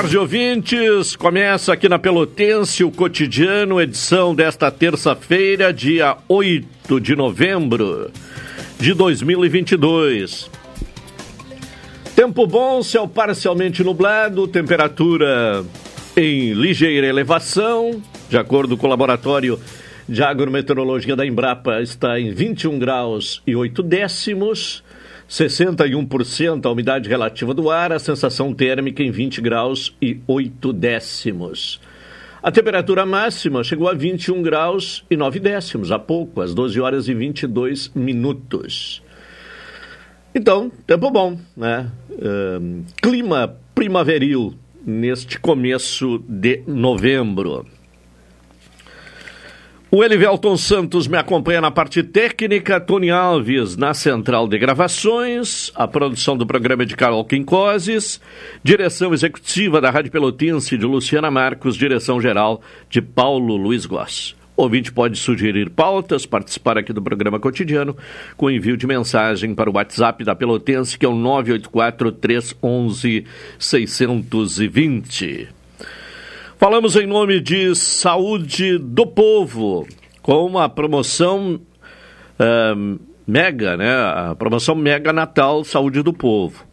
Tarde, ouvintes. Começa aqui na Pelotense o cotidiano, edição desta terça-feira, dia 8 de novembro de 2022. Tempo bom, céu parcialmente nublado, temperatura em ligeira elevação, de acordo com o laboratório de agrometeorologia da Embrapa, está em 21 graus e 8 décimos. 61% a umidade relativa do ar, a sensação térmica em 20 graus e 8 décimos. A temperatura máxima chegou a 21 graus e 9 décimos, há pouco, às 12 horas e 22 minutos. Então, tempo bom, né? Uh, clima primaveril neste começo de novembro. O Elivelton Santos me acompanha na parte técnica, Tony Alves na central de gravações, a produção do programa de Carol Quincoses, direção executiva da Rádio Pelotense de Luciana Marcos, direção geral de Paulo Luiz Goss. O ouvinte pode sugerir pautas, participar aqui do programa cotidiano com envio de mensagem para o WhatsApp da Pelotense, que é o 984 311 620. Falamos em nome de Saúde do Povo, com uma promoção uh, mega, né? A promoção mega Natal Saúde do Povo.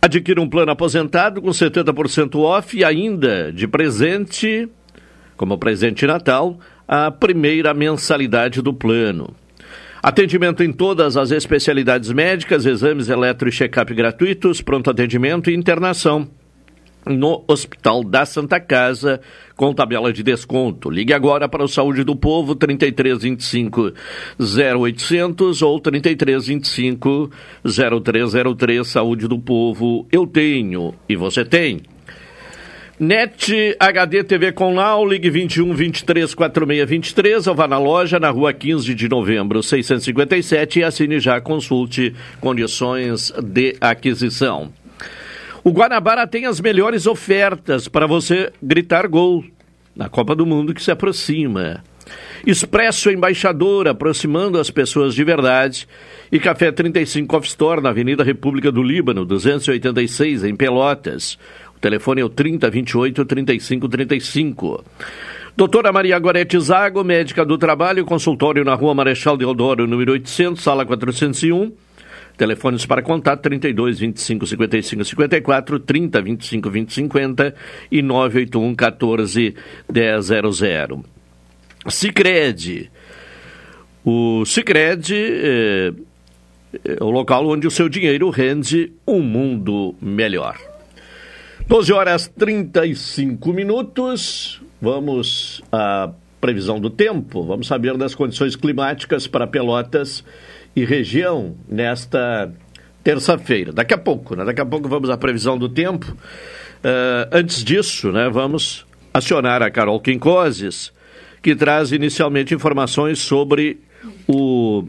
Adquira um plano aposentado com 70% off e ainda de presente, como presente Natal, a primeira mensalidade do plano. Atendimento em todas as especialidades médicas, exames eletro e check-up gratuitos, pronto atendimento e internação no Hospital da Santa Casa com tabela de desconto. Ligue agora para o Saúde do Povo 3325 0800 ou 3325 0303 Saúde do Povo. Eu tenho e você tem. NET HD TV com Lau, ligue 21 23 46 23 ou vá na loja na rua 15 de novembro 657 e assine já, consulte condições de aquisição. O Guanabara tem as melhores ofertas para você gritar gol na Copa do Mundo que se aproxima. Expresso Embaixador, aproximando as pessoas de verdade. E Café 35 Off Store, na Avenida República do Líbano, 286, em Pelotas. O telefone é o 3028 3535. Doutora Maria Gorete Zago, médica do trabalho, consultório na Rua Marechal Deodoro, número 800, sala 401. Telefones para contato 32 25 55 54, 30 25 20 50 e 981 14 100. Sicredi. O Sicredi é, é o local onde o seu dinheiro rende um mundo melhor. 12 horas 35 minutos. Vamos à previsão do tempo. Vamos saber das condições climáticas para Pelotas e região nesta terça-feira. Daqui a pouco, né? Daqui a pouco vamos à previsão do tempo. Uh, antes disso, né, vamos acionar a Carol Quincoses, que traz inicialmente informações sobre o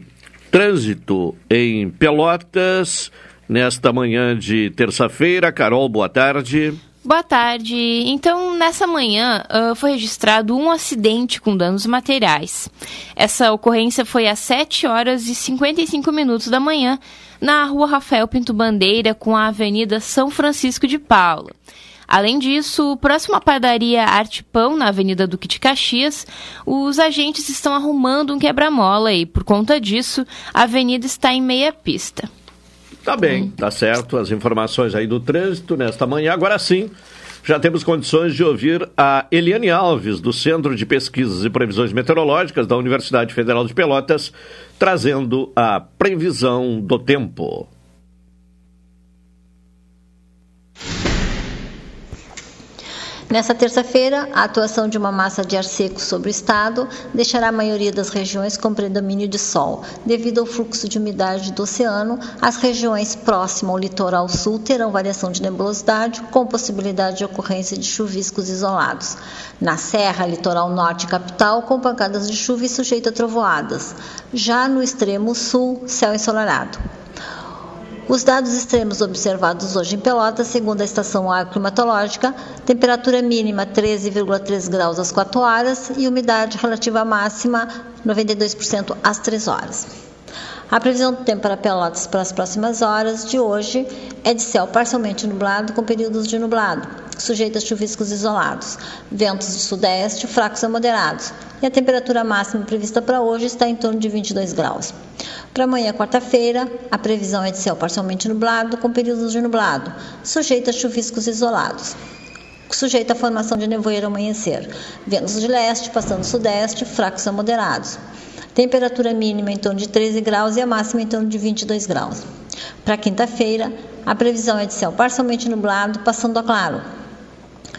trânsito em Pelotas nesta manhã de terça-feira. Carol, boa tarde. Boa tarde. Então, nessa manhã uh, foi registrado um acidente com danos materiais. Essa ocorrência foi às 7 horas e 55 minutos da manhã, na rua Rafael Pinto Bandeira, com a Avenida São Francisco de Paula. Além disso, próximo à padaria Arte Pão, na Avenida Duque de Caxias, os agentes estão arrumando um quebra-mola e, por conta disso, a avenida está em meia pista. Tá bem, tá certo. As informações aí do trânsito nesta manhã. Agora sim, já temos condições de ouvir a Eliane Alves, do Centro de Pesquisas e Previsões Meteorológicas da Universidade Federal de Pelotas, trazendo a previsão do tempo. Nessa terça-feira, a atuação de uma massa de ar seco sobre o estado deixará a maioria das regiões com predomínio de sol. Devido ao fluxo de umidade do oceano, as regiões próximas ao litoral sul terão variação de nebulosidade, com possibilidade de ocorrência de chuviscos isolados. Na Serra, litoral norte e capital, com pancadas de chuva e sujeito a trovoadas. Já no extremo sul, céu ensolarado. Os dados extremos observados hoje em Pelotas, segundo a estação climatológica, temperatura mínima 13,3 graus às 4 horas e umidade relativa máxima 92% às 3 horas. A previsão do tempo para Pelotas para as próximas horas de hoje é de céu parcialmente nublado com períodos de nublado, sujeito a chuviscos isolados, ventos de sudeste fracos a moderados, e a temperatura máxima prevista para hoje está em torno de 22 graus. Para amanhã, quarta-feira, a previsão é de céu parcialmente nublado com períodos de nublado, sujeito a chuviscos isolados sujeito à formação de nevoeiro amanhecer. Ventos de leste, passando sudeste, fracos a moderados. Temperatura mínima em torno de 13 graus e a máxima em torno de 22 graus. Para quinta-feira, a previsão é de céu parcialmente nublado, passando a claro.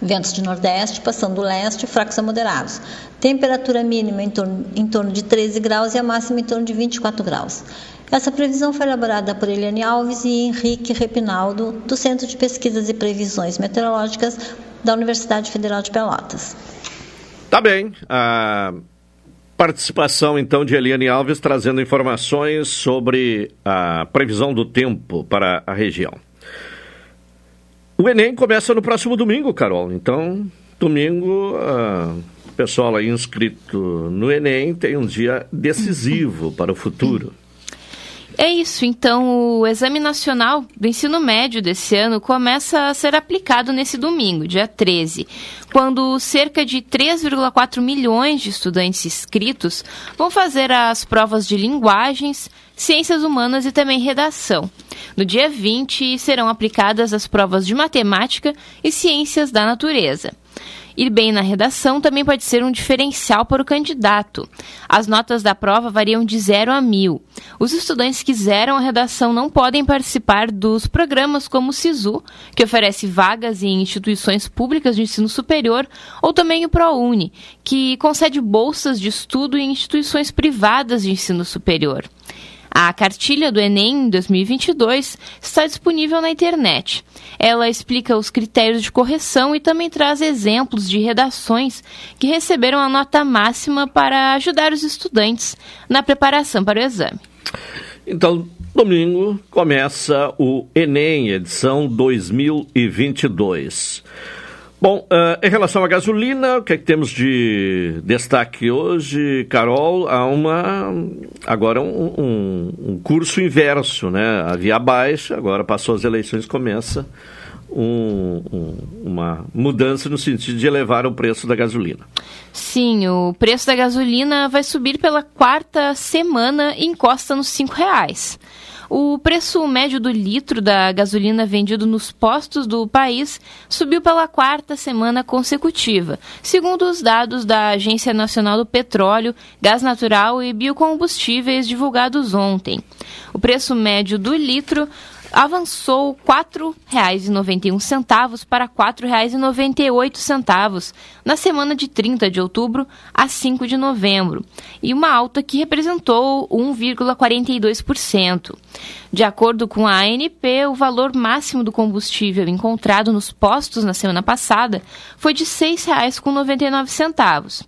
Ventos de nordeste, passando do leste, fracos a moderados. Temperatura mínima em torno, em torno de 13 graus e a máxima em torno de 24 graus. Essa previsão foi elaborada por Eliane Alves e Henrique Repinaldo, do Centro de Pesquisas e Previsões Meteorológicas da Universidade Federal de Pelotas. Tá bem. Uh... Participação então de Eliane Alves trazendo informações sobre a previsão do tempo para a região. O Enem começa no próximo domingo, Carol. Então, domingo, o pessoal aí inscrito no Enem tem um dia decisivo para o futuro. É isso, então o Exame Nacional do Ensino Médio desse ano começa a ser aplicado nesse domingo, dia 13, quando cerca de 3,4 milhões de estudantes inscritos vão fazer as provas de linguagens, ciências humanas e também redação. No dia 20 serão aplicadas as provas de matemática e ciências da natureza. Ir bem na redação também pode ser um diferencial para o candidato. As notas da prova variam de 0 a 1000. Os estudantes que zeram a redação não podem participar dos programas como o SISU, que oferece vagas em instituições públicas de ensino superior, ou também o ProUni, que concede bolsas de estudo em instituições privadas de ensino superior. A cartilha do Enem 2022 está disponível na internet. Ela explica os critérios de correção e também traz exemplos de redações que receberam a nota máxima para ajudar os estudantes na preparação para o exame. Então, domingo começa o Enem, edição 2022. Bom, uh, em relação à gasolina, o que, é que temos de destaque hoje, Carol? Há uma agora um, um, um, curso inverso, né? Havia baixa, agora passou as eleições, começa um, uma mudança no sentido de elevar o preço da gasolina. Sim, o preço da gasolina vai subir pela quarta semana e encosta nos cinco reais. O preço médio do litro da gasolina vendido nos postos do país subiu pela quarta semana consecutiva, segundo os dados da Agência Nacional do Petróleo, Gás Natural e Biocombustíveis divulgados ontem. O preço médio do litro avançou R$ 4,91 para R$ 4,98 na semana de 30 de outubro a 5 de novembro, e uma alta que representou 1,42%. De acordo com a ANP, o valor máximo do combustível encontrado nos postos na semana passada foi de R$ 6,99.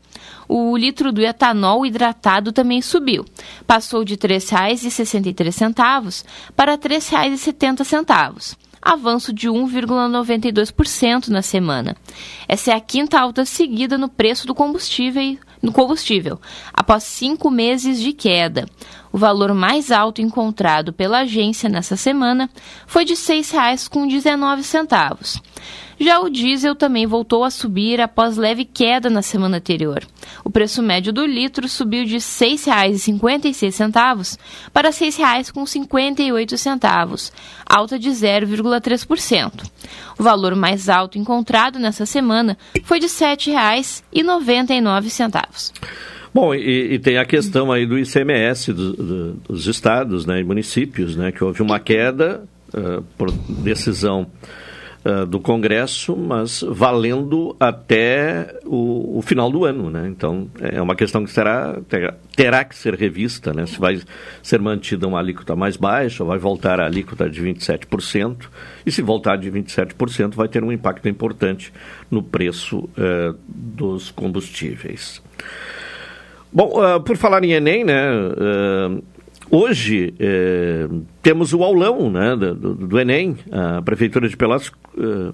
O litro do etanol hidratado também subiu. Passou de R$ 3,63 para R$ 3,70 avanço de 1,92% na semana. Essa é a quinta alta seguida no preço do combustível, no combustível, após cinco meses de queda. O valor mais alto encontrado pela agência nessa semana foi de R$ 6,19. Já o diesel também voltou a subir após leve queda na semana anterior. O preço médio do litro subiu de R$ 6,56 para R$ 6,58, alta de 0,3%. O valor mais alto encontrado nessa semana foi de R$ 7,99. Bom, e, e, tem a questão aí do ICMS do, do, dos estados né, e municípios, né, que houve uma queda uh, por decisão uh, do Congresso, mas valendo até o, o, final do ano, né? Então, é uma questão que será, terá, terá que ser revista, né? Se vai ser mantida uma alíquota mais baixa, vai voltar a alíquota de 27%, e se voltar de 27%, vai ter um impacto importante no preço uh, dos combustíveis. Bom, uh, por falar em Enem, né? Uh, Hoje é, temos o aulão né, do, do, Enem. A Prefeitura de Pelotas é,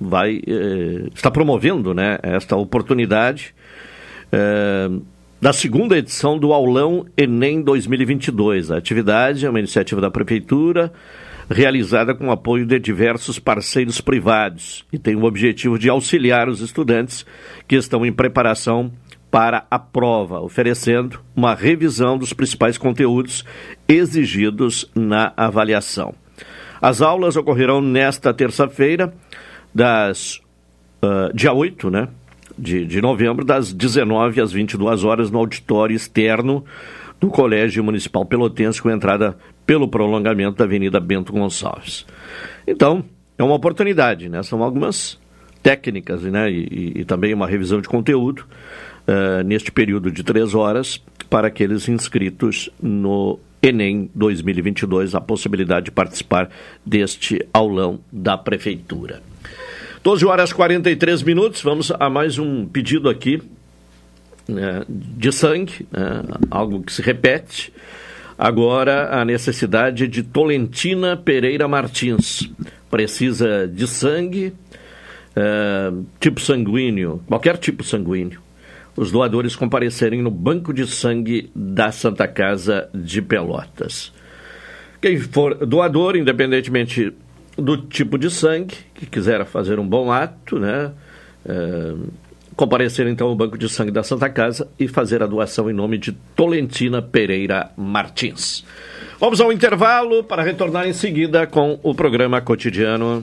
vai, é, está promovendo né, esta oportunidade da segunda edição do Aulão Enem 2022. A atividade é uma iniciativa da Prefeitura realizada com apoio de diversos parceiros privados e tem o objetivo de auxiliar os estudantes que estão em preparação para a prova, oferecendo uma revisão dos principais conteúdos exigidos na avaliação. As aulas ocorrerão nesta terça-feira, das uh, dia 8, né? De, de novembro, das 19 às 22 horas, no auditório externo do Colégio Municipal Pelotense, com entrada pelo prolongamento da Avenida Bento Gonçalves. Então, é uma oportunidade, né? São algumas técnicas né? e, e, e também uma revisão de conteúdo uh, neste período de três horas para aqueles inscritos no Enem 2022, a possibilidade de participar deste aulão da Prefeitura. 12 horas e 43 minutos, vamos a mais um pedido aqui né, de sangue, né, algo que se repete. Agora, a necessidade de Tolentina Pereira Martins. Precisa de sangue, é, tipo sanguíneo, qualquer tipo sanguíneo. Os doadores comparecerem no Banco de Sangue da Santa Casa de Pelotas. Quem for doador, independentemente do tipo de sangue, que quiser fazer um bom ato, né? É, comparecer então ao Banco de Sangue da Santa Casa e fazer a doação em nome de Tolentina Pereira Martins. Vamos ao intervalo para retornar em seguida com o programa cotidiano.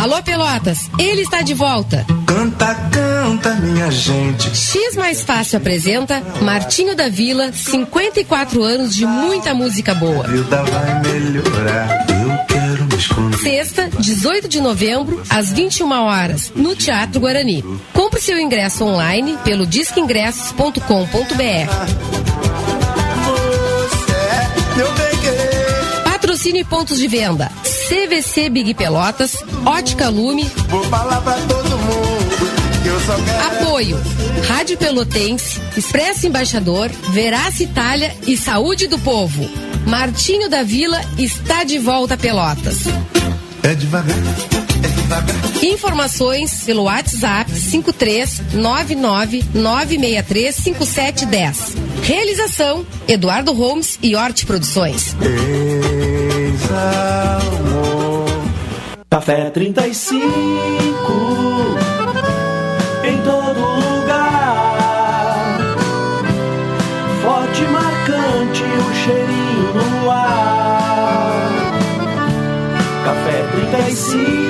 Alô Pelotas, ele está de volta. Canta, canta, minha gente. X Mais Fácil apresenta Martinho da Vila, 54 anos de muita música boa. A vida vai melhorar, eu quero me esconder. Sexta, 18 de novembro, às 21 horas, no Teatro Guarani. Compre seu ingresso online pelo disqueingressos.com.br. Você é meu bem querer. Patrocínio e pontos de venda. CVC Big Pelotas, Ótica Lume, Vou falar pra todo mundo. Apoio. Rádio Pelotense, Expresso Embaixador, Veraça Itália e Saúde do Povo. Martinho da Vila está de volta a Pelotas. É devagar, é devagar. Informações pelo WhatsApp 53999635710. Realização Eduardo Holmes e Horti Produções. Ex-amor. Café 35 em todo lugar. Forte marcante o cheirinho no ar. Café 35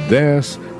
1000.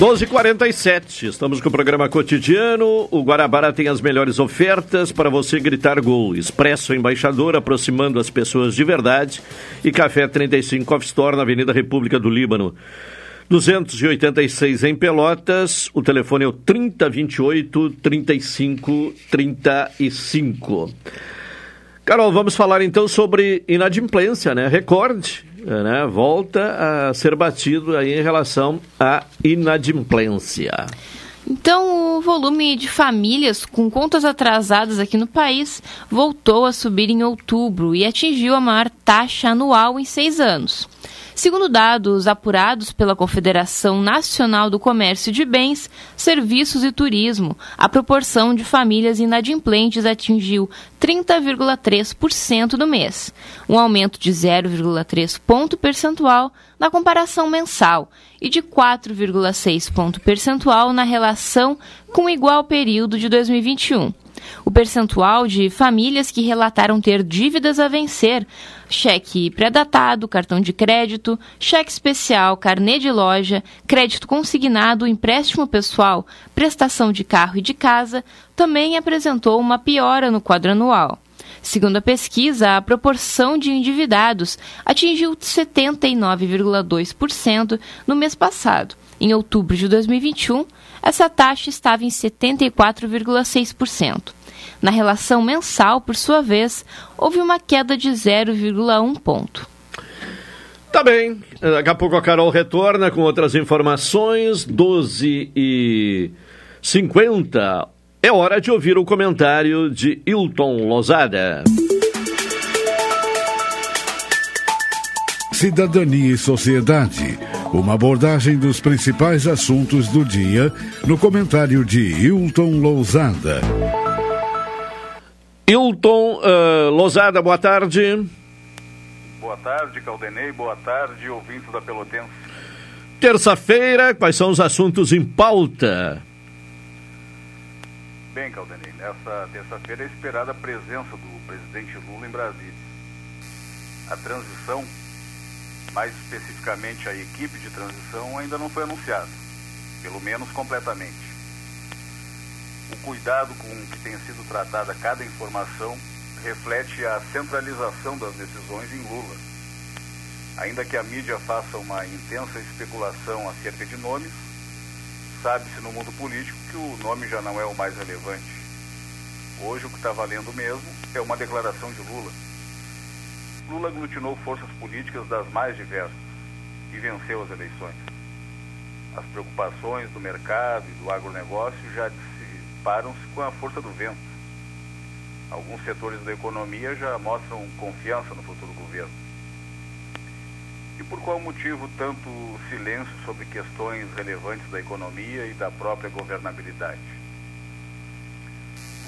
12h47, estamos com o programa cotidiano. O Guarabara tem as melhores ofertas para você gritar gol. Expresso Embaixador, aproximando as pessoas de verdade. E Café 35 Off Store na Avenida República do Líbano. 286 em Pelotas, o telefone é o 3028 3535. Carol, vamos falar então sobre inadimplência, né? Recorde né, volta a ser batido aí em relação à inadimplência. Então, o volume de famílias com contas atrasadas aqui no país voltou a subir em outubro e atingiu a maior taxa anual em seis anos. Segundo dados apurados pela Confederação Nacional do Comércio de Bens, Serviços e Turismo, a proporção de famílias inadimplentes atingiu 30,3% no mês, um aumento de 0,3 ponto percentual na comparação mensal e de 4,6 ponto percentual na relação com o igual período de 2021. O percentual de famílias que relataram ter dívidas a vencer, cheque pré-datado, cartão de crédito, cheque especial, carnê de loja, crédito consignado, empréstimo pessoal, prestação de carro e de casa, também apresentou uma piora no quadro anual. Segundo a pesquisa, a proporção de endividados atingiu 79,2% no mês passado. Em outubro de 2021, essa taxa estava em 74,6%. Na relação mensal, por sua vez, houve uma queda de 0,1 ponto. Tá bem. Daqui a pouco a Carol retorna com outras informações. 12 e 50. É hora de ouvir o comentário de Hilton Lozada. Cidadania e Sociedade. Uma abordagem dos principais assuntos do dia no comentário de Hilton Lousada. Hilton uh, Lozada, boa tarde. Boa tarde, Caldenei. Boa tarde, ouvintes da Pelotense. Terça-feira, quais são os assuntos em pauta? Bem, Caldenei, nessa terça-feira é esperada a presença do presidente Lula em Brasília. A transição, mais especificamente a equipe de transição, ainda não foi anunciada, pelo menos completamente o cuidado com que tem sido tratada cada informação reflete a centralização das decisões em Lula. Ainda que a mídia faça uma intensa especulação acerca de nomes, sabe-se no mundo político que o nome já não é o mais relevante. Hoje o que está valendo mesmo é uma declaração de Lula. Lula aglutinou forças políticas das mais diversas e venceu as eleições. As preocupações do mercado e do agronegócio já param-se com a força do vento. Alguns setores da economia já mostram confiança no futuro governo. E por qual motivo tanto silêncio sobre questões relevantes da economia e da própria governabilidade?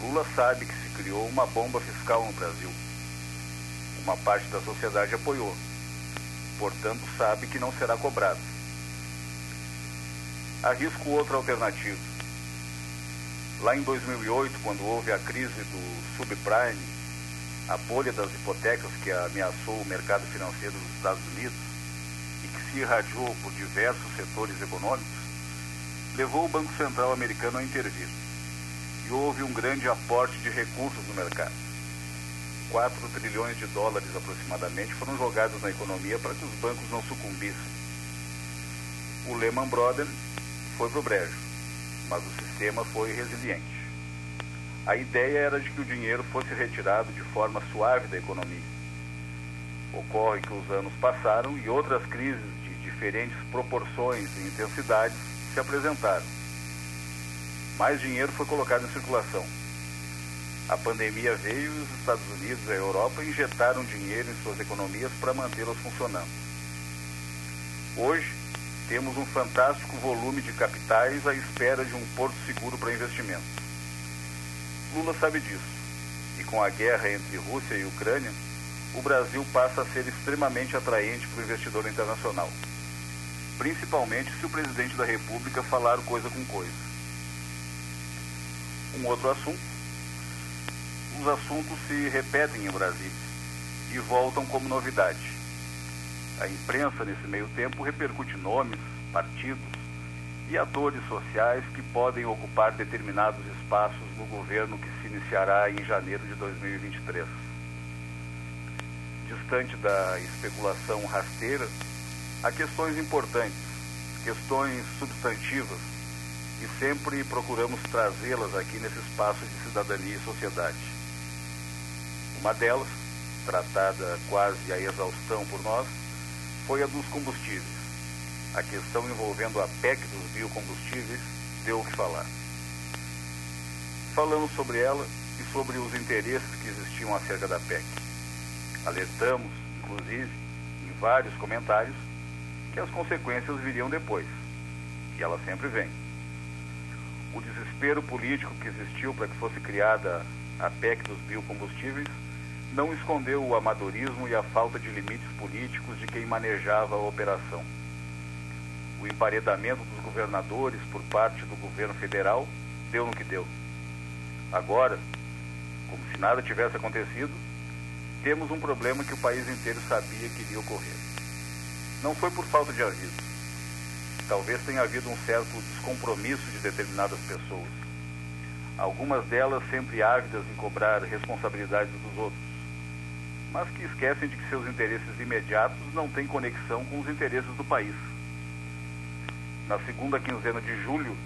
Lula sabe que se criou uma bomba fiscal no Brasil. Uma parte da sociedade apoiou. Portanto, sabe que não será cobrado. Arrisco outra alternativa Lá em 2008, quando houve a crise do subprime, a bolha das hipotecas que ameaçou o mercado financeiro dos Estados Unidos e que se irradiou por diversos setores econômicos, levou o Banco Central americano a intervir. E houve um grande aporte de recursos no mercado. 4 trilhões de dólares aproximadamente foram jogados na economia para que os bancos não sucumbissem. O Lehman Brothers foi para o brejo mas o sistema foi resiliente. A ideia era de que o dinheiro fosse retirado de forma suave da economia. Ocorre que os anos passaram e outras crises de diferentes proporções e intensidades se apresentaram. Mais dinheiro foi colocado em circulação. A pandemia veio e os Estados Unidos e a Europa injetaram dinheiro em suas economias para mantê-las funcionando. Hoje, temos um fantástico volume de capitais à espera de um porto seguro para investimento. Lula sabe disso. E com a guerra entre Rússia e Ucrânia, o Brasil passa a ser extremamente atraente para o investidor internacional. Principalmente se o presidente da República falar coisa com coisa. Um outro assunto. Os assuntos se repetem em Brasília e voltam como novidade. A imprensa, nesse meio tempo, repercute nomes, partidos, e atores sociais que podem ocupar determinados espaços no governo que se iniciará em janeiro de 2023. Distante da especulação rasteira, há questões importantes, questões substantivas, e sempre procuramos trazê-las aqui nesse espaço de cidadania e sociedade. Uma delas, tratada quase à exaustão por nós, foi a dos combustíveis a questão envolvendo a PEC dos biocombustíveis deu o que falar. Falamos sobre ela e sobre os interesses que existiam acerca da PEC. Alertamos, inclusive, em vários comentários, que as consequências viriam depois. E ela sempre vem. O desespero político que existiu para que fosse criada a PEC dos biocombustíveis não escondeu o amadorismo e a falta de limites políticos de quem manejava a operação o emparedamento dos governadores por parte do governo federal deu no que deu. Agora, como se nada tivesse acontecido, temos um problema que o país inteiro sabia que iria ocorrer. Não foi por falta de aviso. Talvez tenha havido um certo descompromisso de determinadas pessoas. Algumas delas sempre ávidas em cobrar responsabilidades dos outros, mas que esquecem de que seus interesses imediatos não têm conexão com os interesses do país na segunda quinzena de julho,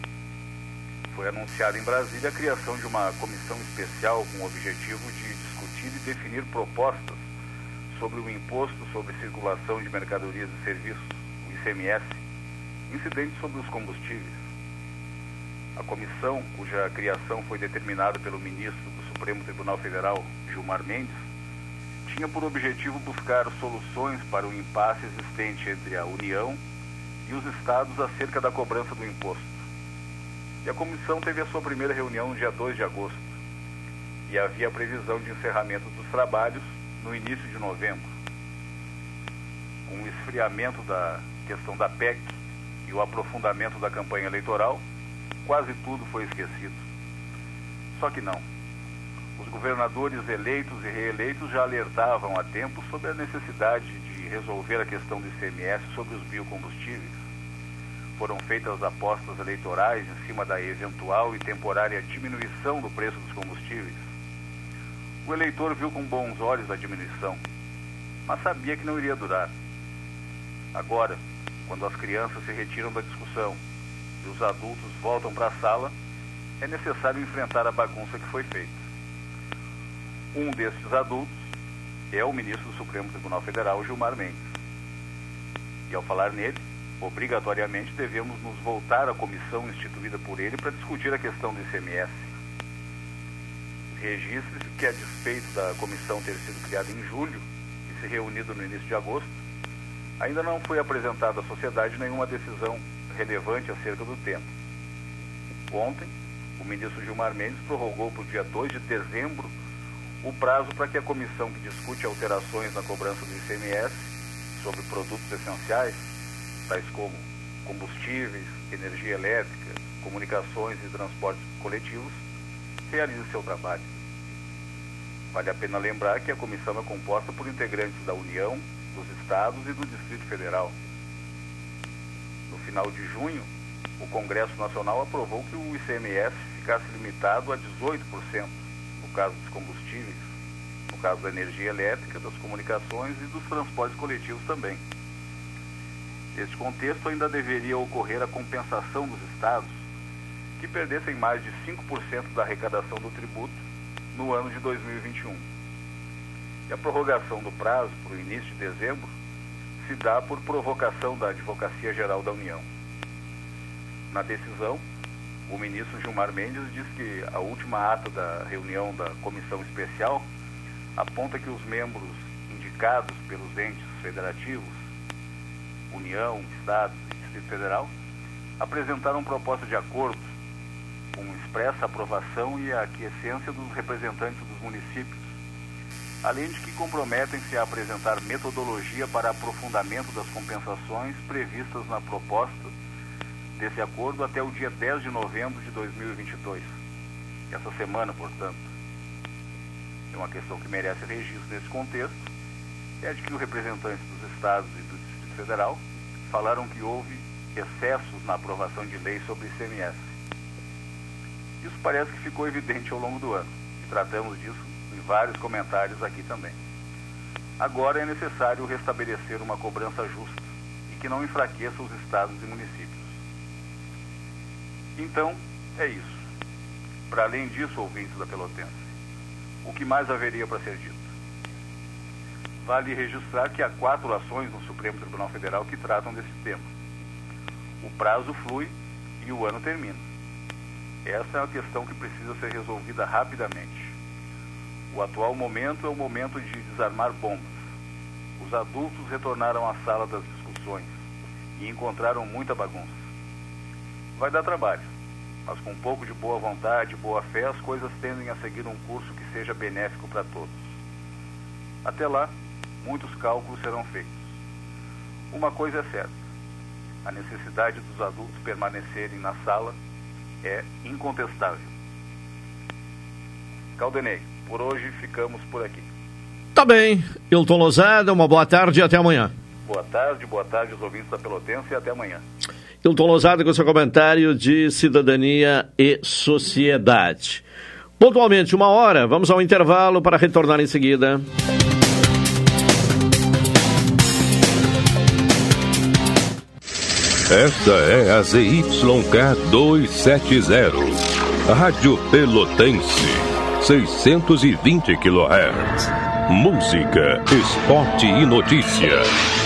foi anunciada em Brasília a criação de uma comissão especial com o objetivo de discutir e definir propostas sobre o imposto sobre circulação de mercadorias e serviços, o ICMS, incidente sobre os combustíveis. A comissão, cuja criação foi determinada pelo ministro do Supremo Tribunal Federal, Gilmar Mendes, tinha por objetivo buscar soluções para o impasse existente entre a União e os estados acerca da cobrança do imposto. E a comissão teve a sua primeira reunião no dia 2 de agosto. E havia previsão de encerramento dos trabalhos no início de novembro. Com o esfriamento da questão da PEC e o aprofundamento da campanha eleitoral, quase tudo foi esquecido. Só que não. Os governadores eleitos e reeleitos já alertavam há tempo sobre a necessidade de resolver a questão do ICMS sobre os biocombustíveis foram feitas apostas eleitorais em cima da eventual e temporária diminuição do preço dos combustíveis. O eleitor viu com bons olhos a diminuição, mas sabia que não iria durar. Agora, quando as crianças se retiram da discussão e os adultos voltam para a sala, é necessário enfrentar a bagunça que foi feita. Um desses adultos é o ministro do Supremo Tribunal Federal, Gilmar Mendes. E ao falar nele, obrigatoriamente devemos nos voltar à comissão instituída por ele para discutir a questão do ICMS. Registre-se que, a despeito da comissão ter sido criada em julho e se reunido no início de agosto, ainda não foi apresentada à sociedade nenhuma decisão relevante acerca do tema. Ontem, o ministro Gilmar Mendes prorrogou para o dia 2 de dezembro o prazo para que a comissão que discute alterações na cobrança do ICMS sobre produtos essenciais tais como combustíveis, energia elétrica, comunicações e transportes coletivos, realize seu trabalho. Vale a pena lembrar que a comissão é composta por integrantes da União, dos Estados e do Distrito Federal. No final de junho, o Congresso Nacional aprovou que o ICMS ficasse limitado a 18%, no caso dos combustíveis, no caso da energia elétrica, das comunicações e dos transportes coletivos também. Neste contexto, ainda deveria ocorrer a compensação dos estados que perdessem mais de 5% da arrecadação do tributo no ano de 2021. E a prorrogação do prazo para o início de dezembro se dá por provocação da Advocacia Geral da União. Na decisão, o ministro Gilmar Mendes diz que a última ata da reunião da comissão especial aponta que os membros indicados pelos entes federativos, União, Estados e Distrito Federal, apresentaram proposta de acordo com expressa aprovação e aquiescência dos representantes dos municípios, além de que comprometem-se a apresentar metodologia para aprofundamento das compensações previstas na proposta desse acordo até o dia 10 de novembro de 2022. Essa semana, portanto. É uma questão que merece registro nesse contexto, é de que os representantes dos estados e do Distrito Federal falaram que houve excessos na aprovação de leis sobre ICMS. Isso parece que ficou evidente ao longo do ano, e tratamos disso em vários comentários aqui também. Agora é necessário restabelecer uma cobrança justa e que não enfraqueça os estados e municípios. Então, é isso. Para além disso, ouvintes da Pelotense, o que mais haveria para ser dito? Vale registrar que há quatro ações no Supremo Tribunal Federal que tratam desse tema. O prazo flui e o ano termina. Essa é uma questão que precisa ser resolvida rapidamente. O atual momento é o momento de desarmar bombas. Os adultos retornaram à sala das discussões e encontraram muita bagunça. Vai dar trabalho, mas com um pouco de boa vontade e boa fé, as coisas tendem a seguir um curso que seja benéfico para todos. Até lá, muitos cálculos serão feitos. Uma coisa é certa: a necessidade dos adultos permanecerem na sala é incontestável. Caldenei, por hoje ficamos por aqui. Tá bem. Hilton Lozada, uma boa tarde e até amanhã. Boa tarde, boa tarde aos ouvintes da Pelotense e até amanhã. Hilton Lozada com seu comentário de cidadania e sociedade. Pontualmente, uma hora, vamos ao intervalo para retornar em seguida. Esta é a ZYK 270, Rádio Pelotense, 620 kHz. Música, esporte e notícia.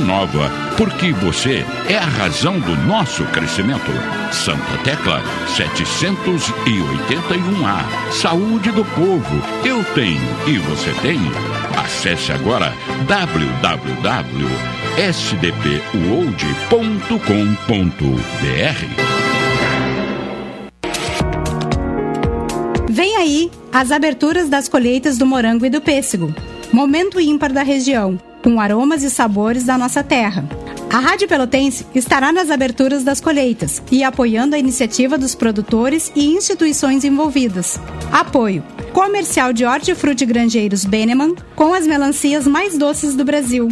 nova, porque você é a razão do nosso crescimento. Santa Tecla 781A. Saúde do povo, eu tenho e você tem. Acesse agora www.sdpuold.com.br. Vem aí as aberturas das colheitas do morango e do pêssego. Momento ímpar da região, com aromas e sabores da nossa terra. A Rádio Pelotense estará nas aberturas das colheitas e apoiando a iniciativa dos produtores e instituições envolvidas. Apoio Comercial de Hortifruti Grangeiros Beneman com as melancias mais doces do Brasil.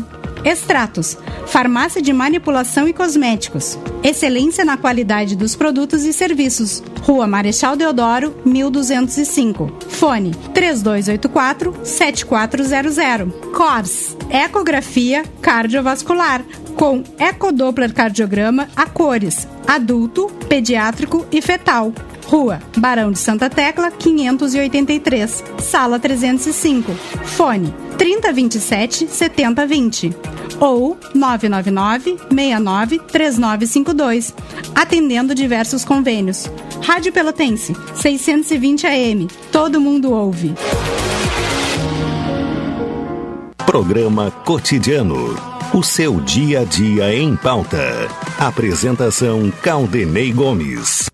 Extratos, farmácia de manipulação e cosméticos. Excelência na qualidade dos produtos e serviços. Rua Marechal Deodoro, 1205. Fone 3284 7400. CORS, Ecografia Cardiovascular com ecodoppler cardiograma a cores, adulto, pediátrico e fetal. Rua Barão de Santa Tecla, 583, Sala 305. Fone 3027 7020 ou 999 69 3952, atendendo diversos convênios. Rádio Pelotense, 620 AM. Todo mundo ouve. Programa Cotidiano. O seu dia a dia em pauta. Apresentação Caldenei Gomes.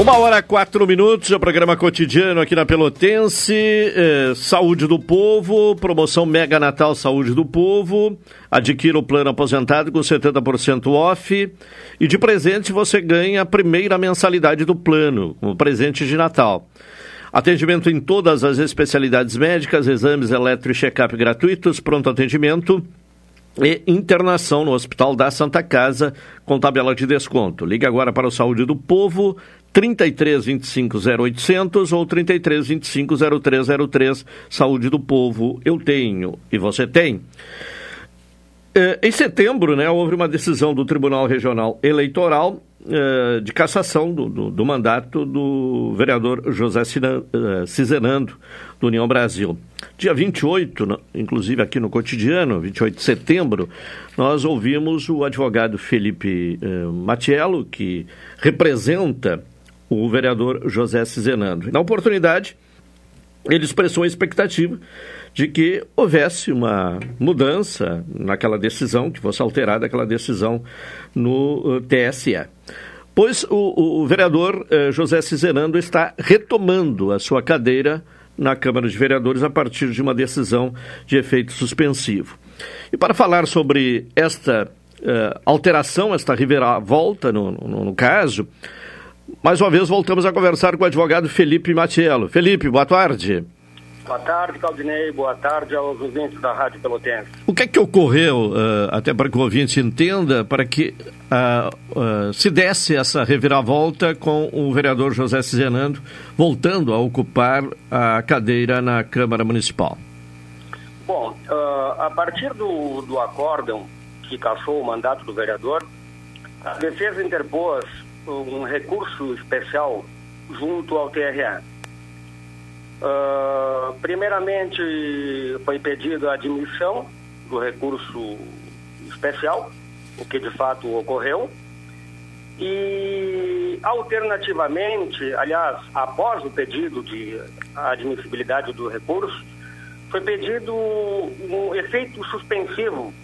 Uma hora quatro minutos, é o programa cotidiano aqui na Pelotense. É, saúde do Povo, promoção Mega Natal Saúde do Povo. Adquira o plano aposentado com 70% off. E de presente você ganha a primeira mensalidade do plano, como presente de Natal. Atendimento em todas as especialidades médicas, exames eletro e check-up gratuitos, pronto atendimento e internação no Hospital da Santa Casa com tabela de desconto. Ligue agora para o Saúde do Povo, 33 25 0800 ou 33 25 0303. Saúde do Povo, eu tenho e você tem. É, em setembro, né, houve uma decisão do Tribunal Regional Eleitoral é, de cassação do, do, do, mandato do vereador José é, Cizenando, do União Brasil. Dia 28, inclusive aqui no cotidiano, 28 de setembro, nós ouvimos o advogado Felipe Matiello, que representa o vereador José Cizenando. Na oportunidade, ele expressou a expectativa de que houvesse uma mudança naquela decisão, que fosse alterada aquela decisão no uh, TSE. Pois o, o vereador uh, José Cizenando está retomando a sua cadeira na Câmara de Vereadores a partir de uma decisão de efeito suspensivo. E para falar sobre esta uh, alteração, esta reviravolta no, no, no caso, mais uma vez voltamos a conversar com o advogado Felipe Matiello. Felipe, boa tarde. Boa tarde, Claudinei. Boa tarde aos ouvintes da Rádio Pelotense. O que é que ocorreu, uh, até para que o ouvinte entenda, para que uh, uh, se desse essa reviravolta com o vereador José Cizenando voltando a ocupar a cadeira na Câmara Municipal? Bom, a partir do, do acórdão que cassou o mandato do vereador, a defesa interpôs um recurso especial junto ao TRE. Uh, primeiramente, foi pedido a admissão do recurso especial o que de fato ocorreu. E, alternativamente, aliás, após o pedido de admissibilidade do recurso, foi pedido um efeito suspensivo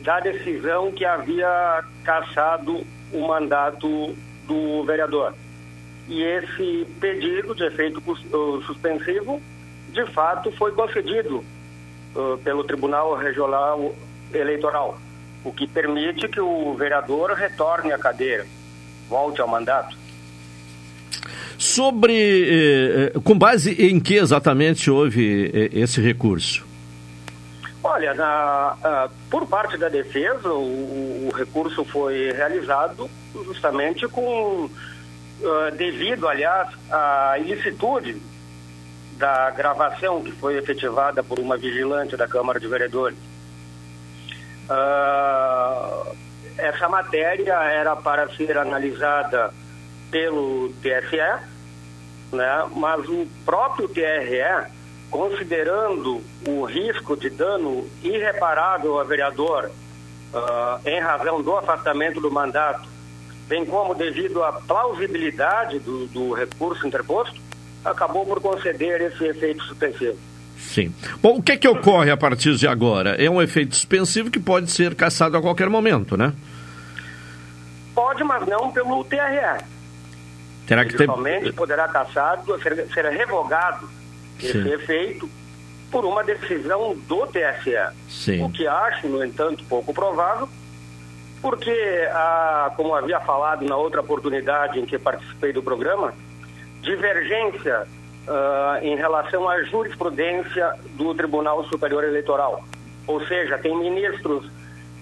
da decisão que havia cassado o mandato do vereador. E esse pedido de efeito suspensivo, de fato, foi concedido uh, pelo Tribunal Regional Eleitoral, o que permite que o vereador retorne à cadeira, volte ao mandato. Sobre. Eh, eh com base em que exatamente houve eh, esse recurso? Olha, na, uh, por parte da defesa, o, o, recurso foi realizado justamente com. Uh, devido, aliás, à ilicitude da gravação que foi efetivada por uma vigilante da Câmara de Vereadores. Uh, essa matéria era para ser analisada pelo TSE, né? mas o próprio TRE, considerando o risco de dano irreparável ao vereador uh, em razão do afastamento do mandato, bem como devido à plausibilidade do, do recurso interposto, acabou por conceder esse efeito suspensivo. Sim. Bom, o que é que ocorre a partir de agora? É um efeito suspensivo que pode ser cassado a qualquer momento, né? Pode, mas não pelo TRE. Terá que ter... somente poderá cassado, ser, ser revogado Sim. esse efeito por uma decisão do TSE. Sim. O que acho, no entanto, pouco provável, porque, a, como havia falado na outra oportunidade em que participei do programa, divergência uh, em relação à jurisprudência do Tribunal Superior Eleitoral. Ou seja, tem ministros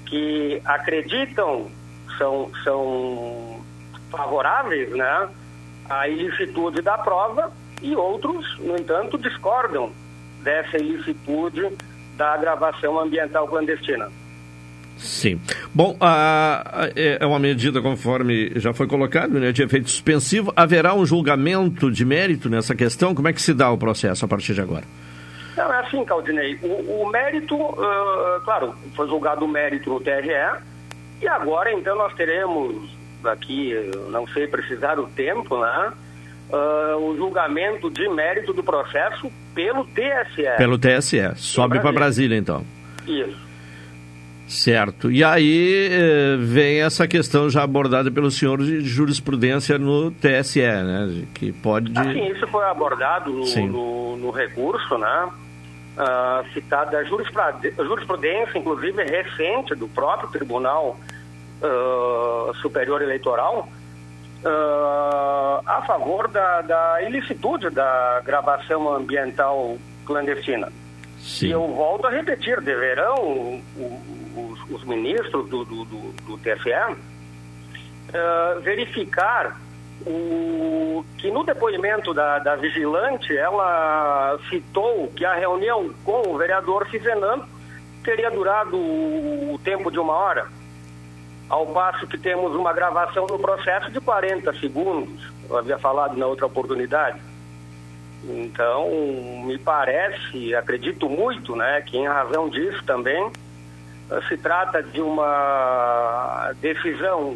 que acreditam, são, são favoráveis, né? a ilicitude da prova e outros, no entanto, discordam dessa ilicitude da gravação ambiental clandestina. Sim. Bom, a, a, é uma medida, conforme já foi colocado, né, de efeito suspensivo. Haverá um julgamento de mérito nessa questão? Como é que se dá o processo a partir de agora? Não, é assim, Caldinei. O, o mérito, uh, claro, foi julgado o mérito no TRE, e agora, então, nós teremos aqui, não sei precisar o tempo, né? Uh, o julgamento de mérito do processo pelo TSE. Pelo TSE. Sobe para Brasília, então. Isso. Certo. E aí eh, vem essa questão já abordada pelo senhor de jurisprudência no TSE, né? Que pode. Assim, isso foi abordado no, no, no recurso, né? Uh, citada a jurisprudência, inclusive recente, do próprio Tribunal uh, Superior Eleitoral uh, a favor da, da, ilicitude da gravação ambiental clandestina. Sim. E eu volto a repetir, deverão os, os, ministros do, do, do, do TSE uh, verificar o, que no depoimento da, da, vigilante ela citou que a reunião com o vereador Fizenando teria durado o tempo de uma hora ao passo que temos uma gravação no processo de 40 segundos, eu havia falado na outra oportunidade. Então, me parece, acredito muito, né, que em razão disso também eh, se trata de uma decisão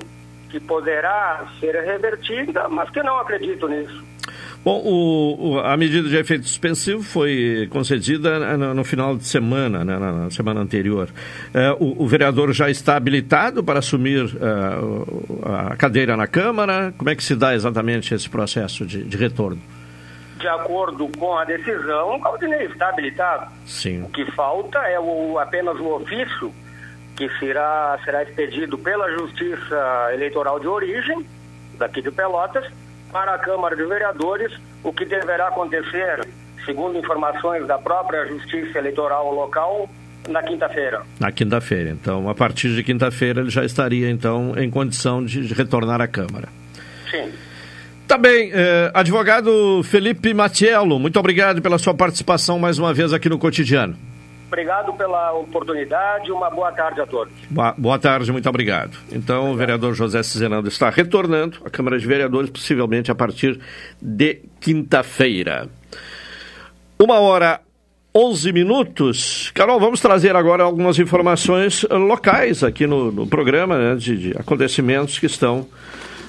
que poderá ser revertida, mas que não acredito nisso. Bom, o, o, a medida de efeito suspensivo foi concedida no, no final de semana, né, na, na, semana anterior. É, o, o, vereador já está habilitado para assumir uh, a cadeira na Câmara? Como é que se dá exatamente esse processo de, de retorno? De acordo com a decisão, o Caldinei está habilitado. Sim. O que falta é o, apenas o ofício que será, será expedido pela Justiça Eleitoral de Origem, daqui de Pelotas, para a Câmara de Vereadores, o que deverá acontecer, segundo informações da própria Justiça Eleitoral local, na quinta-feira. Na quinta-feira. Então, a partir de quinta-feira, ele já estaria, então, em condição de retornar à Câmara. Sim. Tá bem. Eh, advogado Felipe Matiello, muito obrigado pela sua participação mais uma vez aqui no Cotidiano. Obrigado pela oportunidade. Uma boa tarde a todos. Boa, boa tarde, muito obrigado. Então, obrigado. o vereador José Cizenando está retornando à Câmara de Vereadores, possivelmente a partir de quinta-feira. Uma hora 11 minutos. Carol, vamos trazer agora algumas informações eh, locais aqui no, no programa, né, de, de, acontecimentos que estão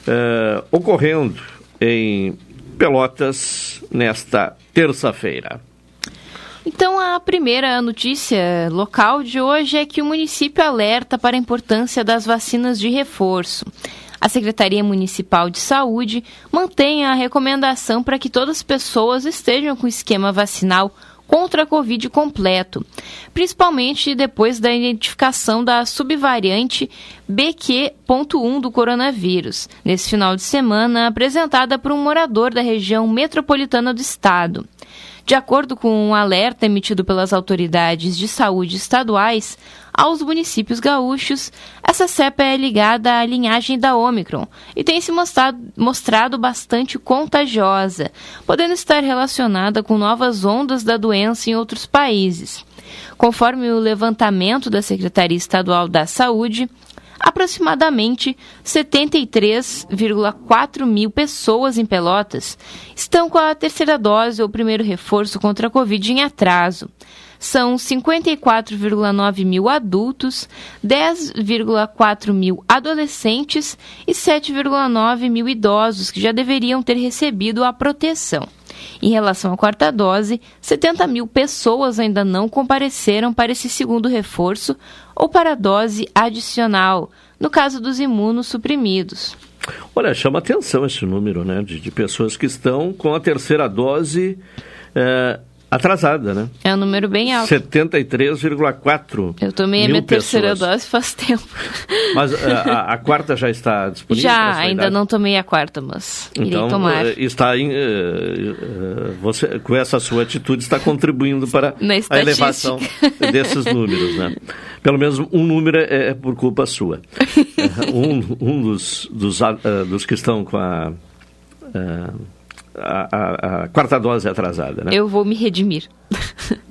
eh, ocorrendo em Pelotas nesta terça-feira. Então, a primeira notícia local de hoje é que o município alerta para a importância das vacinas de reforço. A Secretaria Municipal de Saúde mantém a recomendação para que todas as pessoas estejam com esquema vacinal contra a Covid completo, principalmente depois da identificação da subvariante BQ.1 do coronavírus, nesse final de semana apresentada por um morador da região metropolitana do estado. De acordo com um alerta emitido pelas autoridades de saúde estaduais aos municípios gaúchos, essa cepa é ligada à linhagem da Omicron e tem se mostrado, mostrado bastante contagiosa, podendo estar relacionada com novas ondas da doença em outros países. Conforme o levantamento da Secretaria Estadual da Saúde, aproximadamente 73,4 mil pessoas em Pelotas estão com a terceira dose ou primeiro reforço contra a Covid em atraso. São 54,9 mil adultos, 10,4 mil adolescentes e 7,9 mil idosos que já deveriam ter recebido a proteção. Em relação à quarta dose, 70 mil pessoas ainda não compareceram para esse segundo reforço ou para a dose adicional, no caso dos imunossuprimidos. Olha, chama atenção esse número, né, de, de pessoas que estão com a terceira dose é, atrasada, né? É um número bem alto. 73,4 Eu tomei a minha pessoas. terceira dose faz tempo. Mas a, a, a, quarta já está disponível? Já, ainda idade? não tomei a quarta, mas então, irei tomar. Está em, uh, uh, você, com essa sua atitude, está contribuindo para a elevação desses números, né? Pelo menos um número é, é por culpa sua. um, um dos, dos, uh, dos que estão com a a, a, a quarta dose atrasada, né? Eu vou me redimir.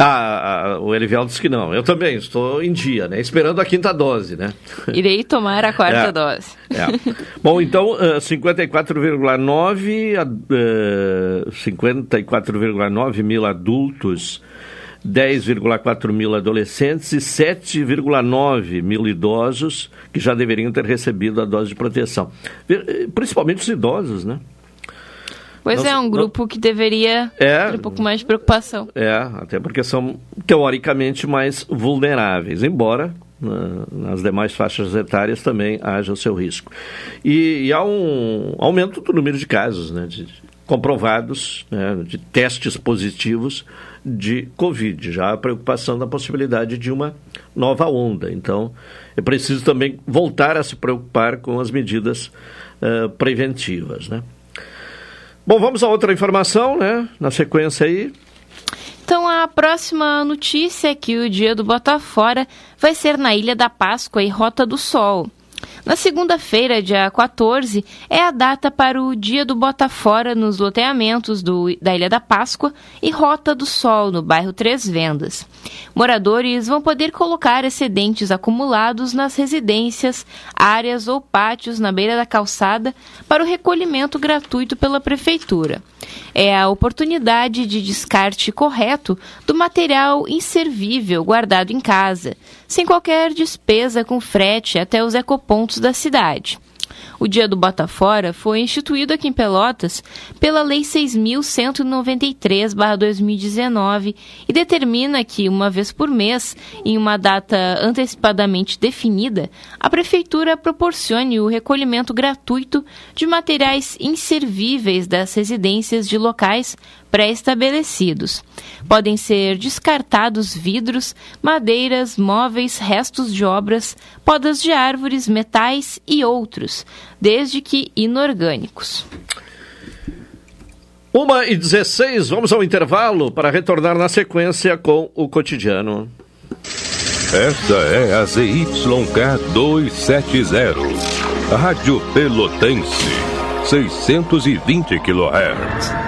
Ah, o Elivelto disse que não. Eu também estou em dia, né? Esperando a quinta dose, né? Irei tomar a quarta é, dose. É. Bom, então, uh, 54,9 uh, 54,9 mil adultos, 10,4 mil adolescentes e 7,9 mil idosos que já deveriam ter recebido a dose de proteção. Eh, principalmente os idosos, né? Pois não, é, um grupo não... que deveria é, ter um pouco mais de preocupação. É, até porque são teoricamente mais vulneráveis, embora na, nas demais faixas etárias também haja o seu risco. E, e há um aumento do número de casos, né, de, comprovados, né, de testes positivos de Covid. Já a preocupação da possibilidade de uma nova onda. Então, é preciso também voltar a se preocupar com as medidas uh, preventivas, né? Bom, vamos a outra informação, né? Na sequência aí. Então, a próxima notícia é que o dia do Botafora vai ser na Ilha da Páscoa e Rota do Sol. Na segunda-feira, dia 14, é a data para o Dia do Botafora nos loteamentos do, da Ilha da Páscoa e Rota do Sol, no bairro Três Vendas. Moradores vão poder colocar excedentes acumulados nas residências, áreas ou pátios na beira da calçada para o recolhimento gratuito pela Prefeitura. É a oportunidade de descarte correto do material inservível guardado em casa, sem qualquer despesa com frete até os ecopontos da cidade. O Dia do Botafora foi instituído aqui em Pelotas pela Lei 6.193-2019 e determina que, uma vez por mês, em uma data antecipadamente definida, a Prefeitura proporcione o recolhimento gratuito de materiais inservíveis das residências de locais pré-estabelecidos. Podem ser descartados vidros, madeiras, móveis, restos de obras, podas de árvores, metais e outros, desde que inorgânicos. Uma e 16, vamos ao intervalo para retornar na sequência com o cotidiano. Esta é a ZYK 270, Rádio Pelotense, 620 kHz.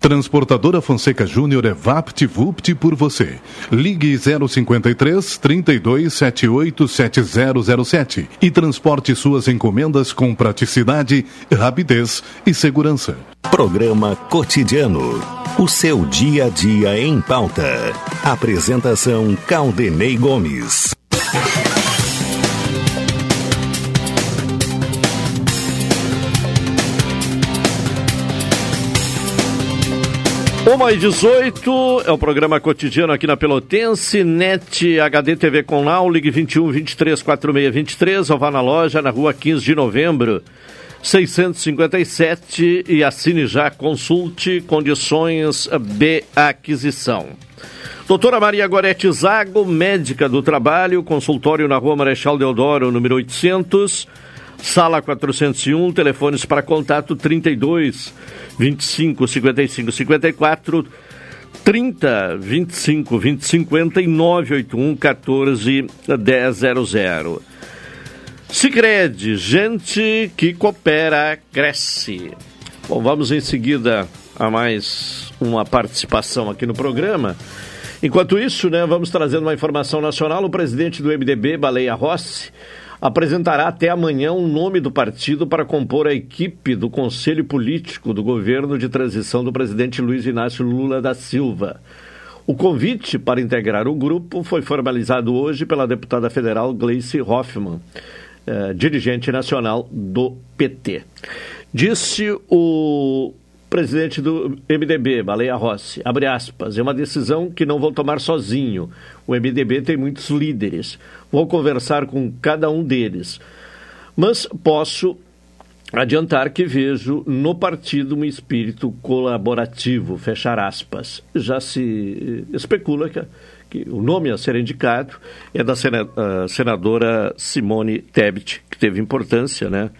Transportadora Fonseca Júnior é VaptVupt por você. Ligue 053 32 78 7007 e transporte suas encomendas com praticidade, rapidez e segurança. Programa Cotidiano. O seu dia a dia em pauta. Apresentação Caldenei Gomes. Uma e 18 é o programa cotidiano aqui na Pelotense, NET HD TV com Now, ligue 21 23 46 23 ou vá na loja na rua 15 de novembro, 657 e assine já, consulte condições de aquisição. Doutora Maria Gorete Zago, médica do trabalho, consultório na rua Marechal Deodoro, número 800, sala 401, telefones para contato 32 25 55 54 30 25 20 50 e 981 14 100. Sicredi, gente que coopera cresce. Bom, vamos em seguida a mais uma participação aqui no programa. Enquanto isso, né, vamos trazendo uma informação nacional. O presidente do MDB, Baleia Rossi, apresentará até amanhã um nome do partido para compor a equipe do Conselho Político do governo de transição do presidente Luiz Inácio Lula da Silva. O convite para integrar o grupo foi formalizado hoje pela deputada federal Gleice Hoffmann, eh, dirigente nacional do PT. Disse o presidente do MDB, Baleia Rossi, abre aspas, é uma decisão que não vou tomar sozinho. O MDB tem muitos líderes. Vou conversar com cada um deles. Mas posso adiantar que vejo no partido um espírito colaborativo, fechar aspas. Já se especula que, que o nome a ser indicado é da senadora Simone Tebet, que teve importância, né?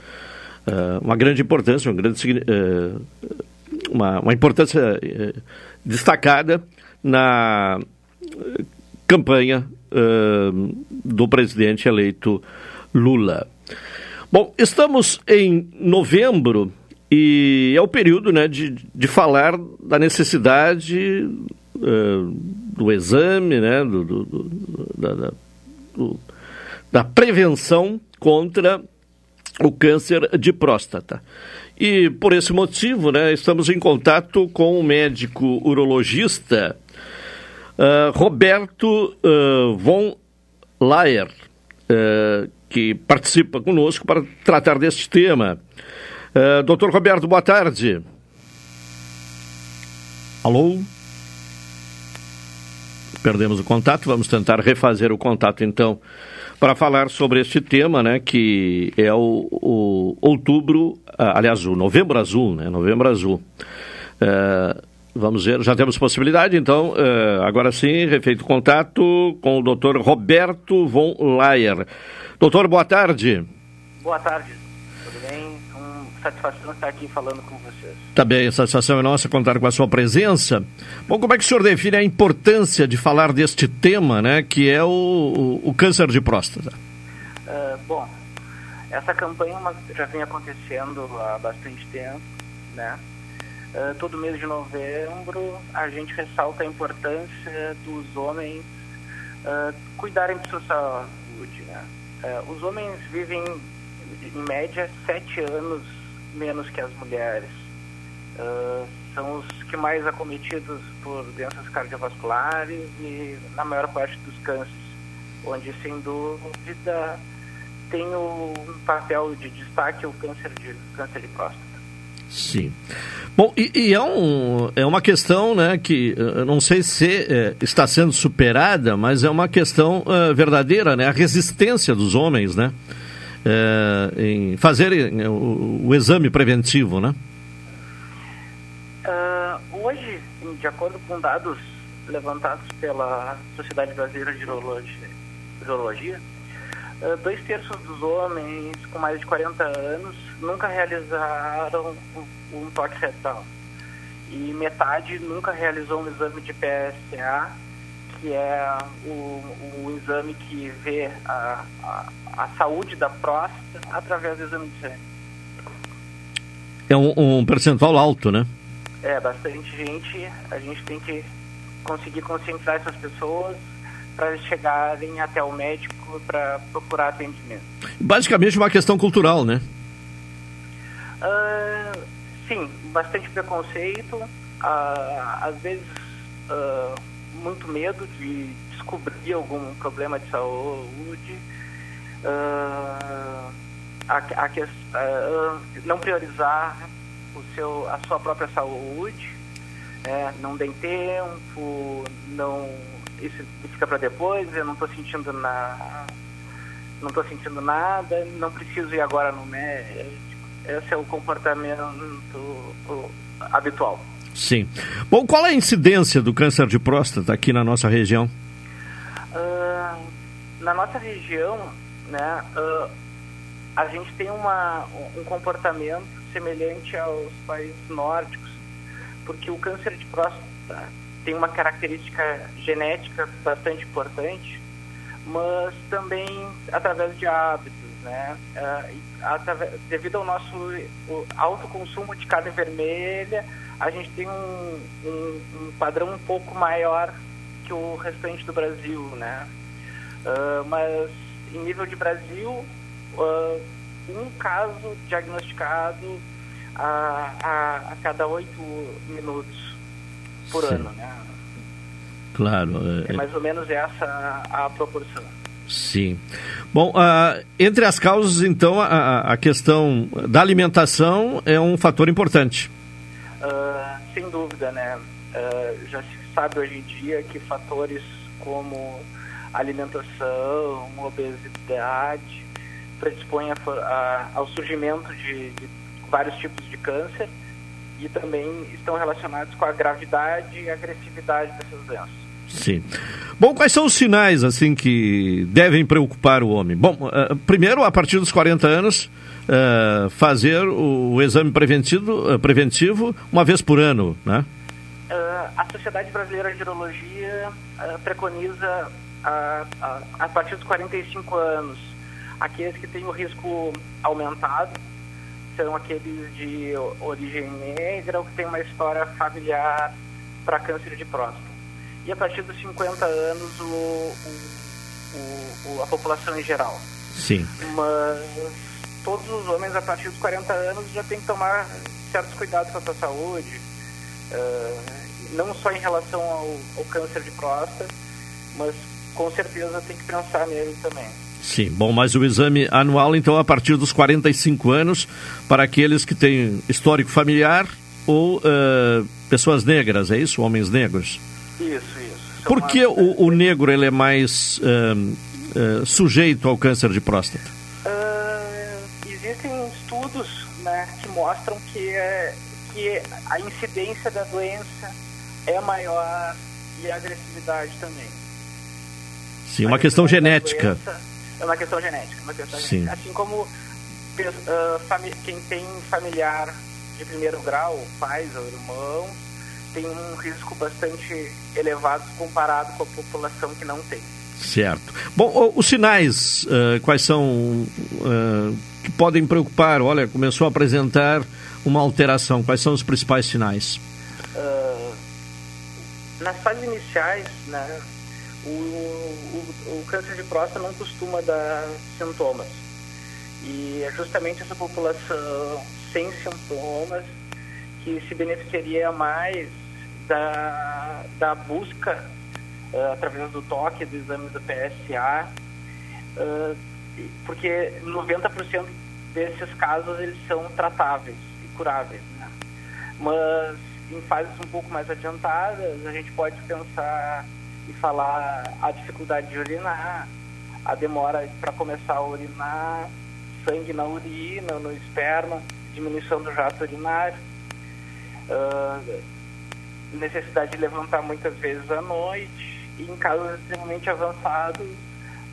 Uh, uma grande importância, um grande, uh, uma, uma importância uh, destacada na campanha uh, do presidente eleito Lula. Bom, estamos em novembro e é o período né, de, de falar da necessidade uh, do exame, né, do, do, do, da, do, da prevenção contra o câncer de próstata. E por esse motivo, né, estamos em contato com o médico urologista Uh, Roberto uh, von Laer, uh, que participa conosco para tratar deste tema. doutor Roberto, boa tarde. Alô? Perdemos o contato, vamos tentar refazer o contato então para falar sobre este tema, né, que é o, o outubro, aliás, o novembro azul, né, novembro azul. Vamos ver, já temos possibilidade, então, uh, agora sim, refeito contato com o doutor Roberto von Layer. Doutor, boa tarde. Boa tarde, tudo bem? Com satisfação estar aqui falando com vocês. Tá bem, a satisfação é nossa contar com a sua presença. Bom, como é que o senhor define a importância de falar deste tema, né, que é o, o, o câncer de próstata? Uh, bom, Essa campanha já vem acontecendo há bastante tempo, né? Uh, todo mês de novembro a gente ressalta a importância dos homens uh, cuidarem de sua saúde. Né? Uh, os homens vivem em média sete anos menos que as mulheres. são os que mais acometidos por doenças cardiovasculares e na maior parte dos cânceres, onde sem dúvida tem um papel de destaque o câncer de câncer de próstata. Sim. Bom, e, e, é, um, é uma questão né, que eu não sei se é, está sendo superada, mas é uma questão uh, verdadeira, né? A resistência dos homens, né? É, em fazerem o, o, exame preventivo, né? Uh, hoje, de acordo com dados levantados pela Sociedade Brasileira de Urologia uh, dois terços dos homens com mais de 40 anos nunca realizaram um, um toque retal. E metade nunca realizou um exame de PSA, que é o, o exame que vê a, a, a, saúde da próstata através do exame de sangue. É um, um percentual alto, né? É, bastante gente. A gente tem que conseguir conscientizar essas pessoas para chegarem até o médico para procurar atendimento. Basicamente uma questão cultural, né? Uh, sim, bastante preconceito, uh, às vezes uh, muito medo de descobrir algum problema de saúde, a, a, não priorizar o seu, a sua própria saúde, né? não tem tempo, não isso fica para depois, eu não estou sentindo nada, não estou sentindo nada, não preciso ir agora no médico esse é o comportamento habitual. Sim. Bom, qual é a incidência do câncer de próstata aqui na nossa região? Uh, na nossa região, né, uh, a gente tem uma, um comportamento semelhante aos países nórdicos, porque o câncer de próstata tem uma característica genética bastante importante, mas também através de hábitos, né? Uh, devido ao nosso alto consumo de carne vermelha, a gente tem um, um, um, padrão um pouco maior que o restante do Brasil, né? Uh, mas em nível de Brasil, uh, um caso diagnosticado a, a, a cada oito minutos por Sim. ano, né? Claro. É, é mais ou menos essa a proporção. Sim. Bom, uh, entre as causas, então, a, a, questão da alimentação é um fator importante. Uh, sem dúvida, né? Uh, já se sabe hoje em dia que fatores como alimentação, obesidade, predispõem a, a, ao surgimento de, de vários tipos de câncer e também estão relacionados com a gravidade e agressividade dessas doenças. Sim. Bom, quais são os sinais assim que devem preocupar o homem? Bom, uh, primeiro, a partir dos 40 anos, uh, fazer o, o, exame preventivo, uh, preventivo uma vez por ano, né? a Sociedade Brasileira de Urologia preconiza a, a, a partir dos 45 anos aqueles que têm o risco aumentado são aqueles de origem negra ou que têm uma história familiar para câncer de próstata e a partir dos 50 anos o, o, o, a população em geral. Sim. Mas todos os homens a partir dos 40 anos já tem que tomar certos cuidados com a sua saúde, uh, não só em relação ao, ao câncer de próstata, mas com certeza tem que pensar nele também. Sim, bom, mas o exame anual, então, a partir dos 45 anos, para aqueles que têm histórico familiar ou uh, pessoas negras, é isso? Homens negros? Isso, isso. Por que o, o, negro ele é mais uh, uh, sujeito ao câncer de próstata? Uh, existem estudos né, que mostram que, é, que a incidência da doença é maior e a agressividade também. Sim, uma questão genética. É uma questão genética, uma questão Sim. Genética. Assim como quem tem familiar de primeiro grau, pais ou irmãos, tem um risco bastante elevado comparado com a população que não tem. Certo. Bom, os sinais, uh, quais são uh, que podem preocupar? Olha, começou a apresentar uma alteração. Quais são os principais sinais? Uh, nas fases iniciais, né, o, o, o, câncer de próstata não costuma dar sintomas. E é justamente essa população sem sintomas que se beneficiaria mais da, da busca uh, através do toque, do exame do PSA, uh, porque 90% desses casos eles são tratáveis e curáveis. Né? Mas em fases um pouco mais adiantadas, a gente pode pensar e falar a dificuldade de urinar, a demora para começar a urinar, sangue na urina, no esperma, diminuição do jato urinário, uh, necessidade de levantar muitas vezes à noite e em casos extremamente avançados,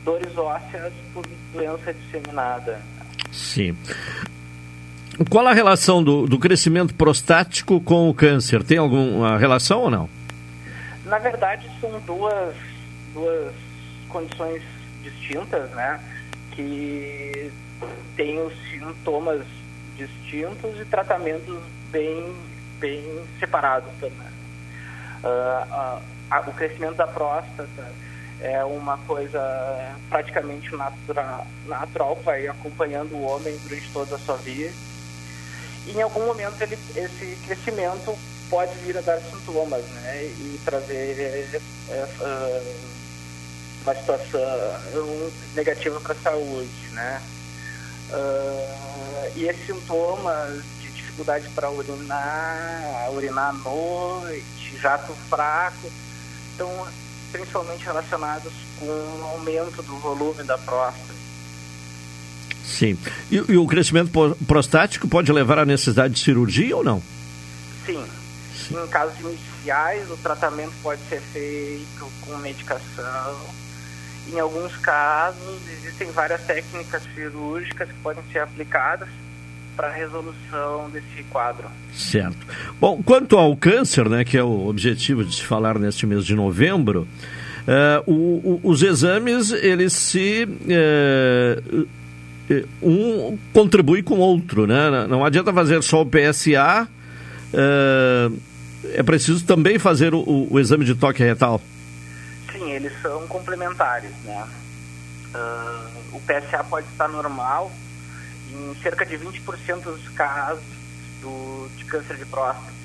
dores ósseas por doença disseminada. Sim. Qual a relação do, do crescimento prostático com o câncer? Tem alguma relação ou não? Na verdade, são duas, duas condições distintas, né? Que têm os sintomas distintos e tratamentos bem, bem separados também. Uh, uh, o crescimento da próstata é uma coisa praticamente natural, natural vai acompanhando o homem durante toda a sua vida. E em algum momento ele, esse crescimento pode vir a dar sintomas, né? E trazer essa, uma situação negativa para a saúde, né? Uh, e esses sintomas de dificuldade para urinar, urinar à noite, jato fraco, estão principalmente relacionados com o aumento do volume da próstata. Sim. E, e o crescimento prostático pode levar à necessidade de cirurgia ou não? Sim. Em casos iniciais, o tratamento pode ser feito com medicação em alguns casos, existem várias técnicas cirúrgicas que podem ser aplicadas para a resolução desse quadro. Certo. Bom, quanto ao câncer, né, que é o objetivo de se falar neste mês de novembro, uh, o, o, os exames, eles se... Uh, um contribui com o outro, né? Não adianta fazer só o PSA, é preciso também fazer o, o exame de toque retal eles são complementares, né? Uh, o PSA pode estar normal em cerca de 20% dos casos do, de câncer de próstata.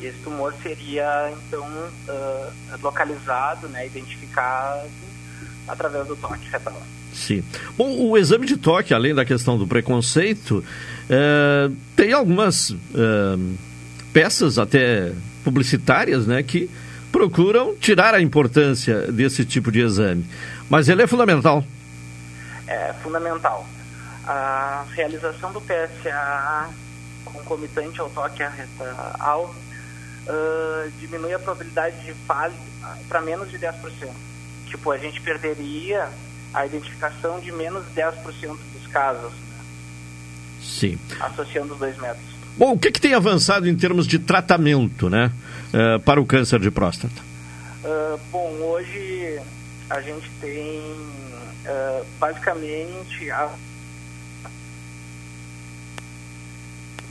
Esse tumor seria, então, uh, localizado, né, identificado através do toque retal. Sim. Bom, o exame de toque, além da questão do preconceito, é, tem algumas é, peças até publicitárias, né, que procuram tirar a importância desse tipo de exame. Mas ele é fundamental. É fundamental. A realização do PSA concomitante ao toque retal uh, diminui a probabilidade de falha para menos de 10%. Tipo, a gente perderia a identificação de menos de 10% dos casos. Né? Sim. Associando os dois métodos. Bom, o que, que tem avançado em termos de tratamento, né, uh, para o câncer de próstata? Uh, bom, hoje a gente tem uh, basicamente a...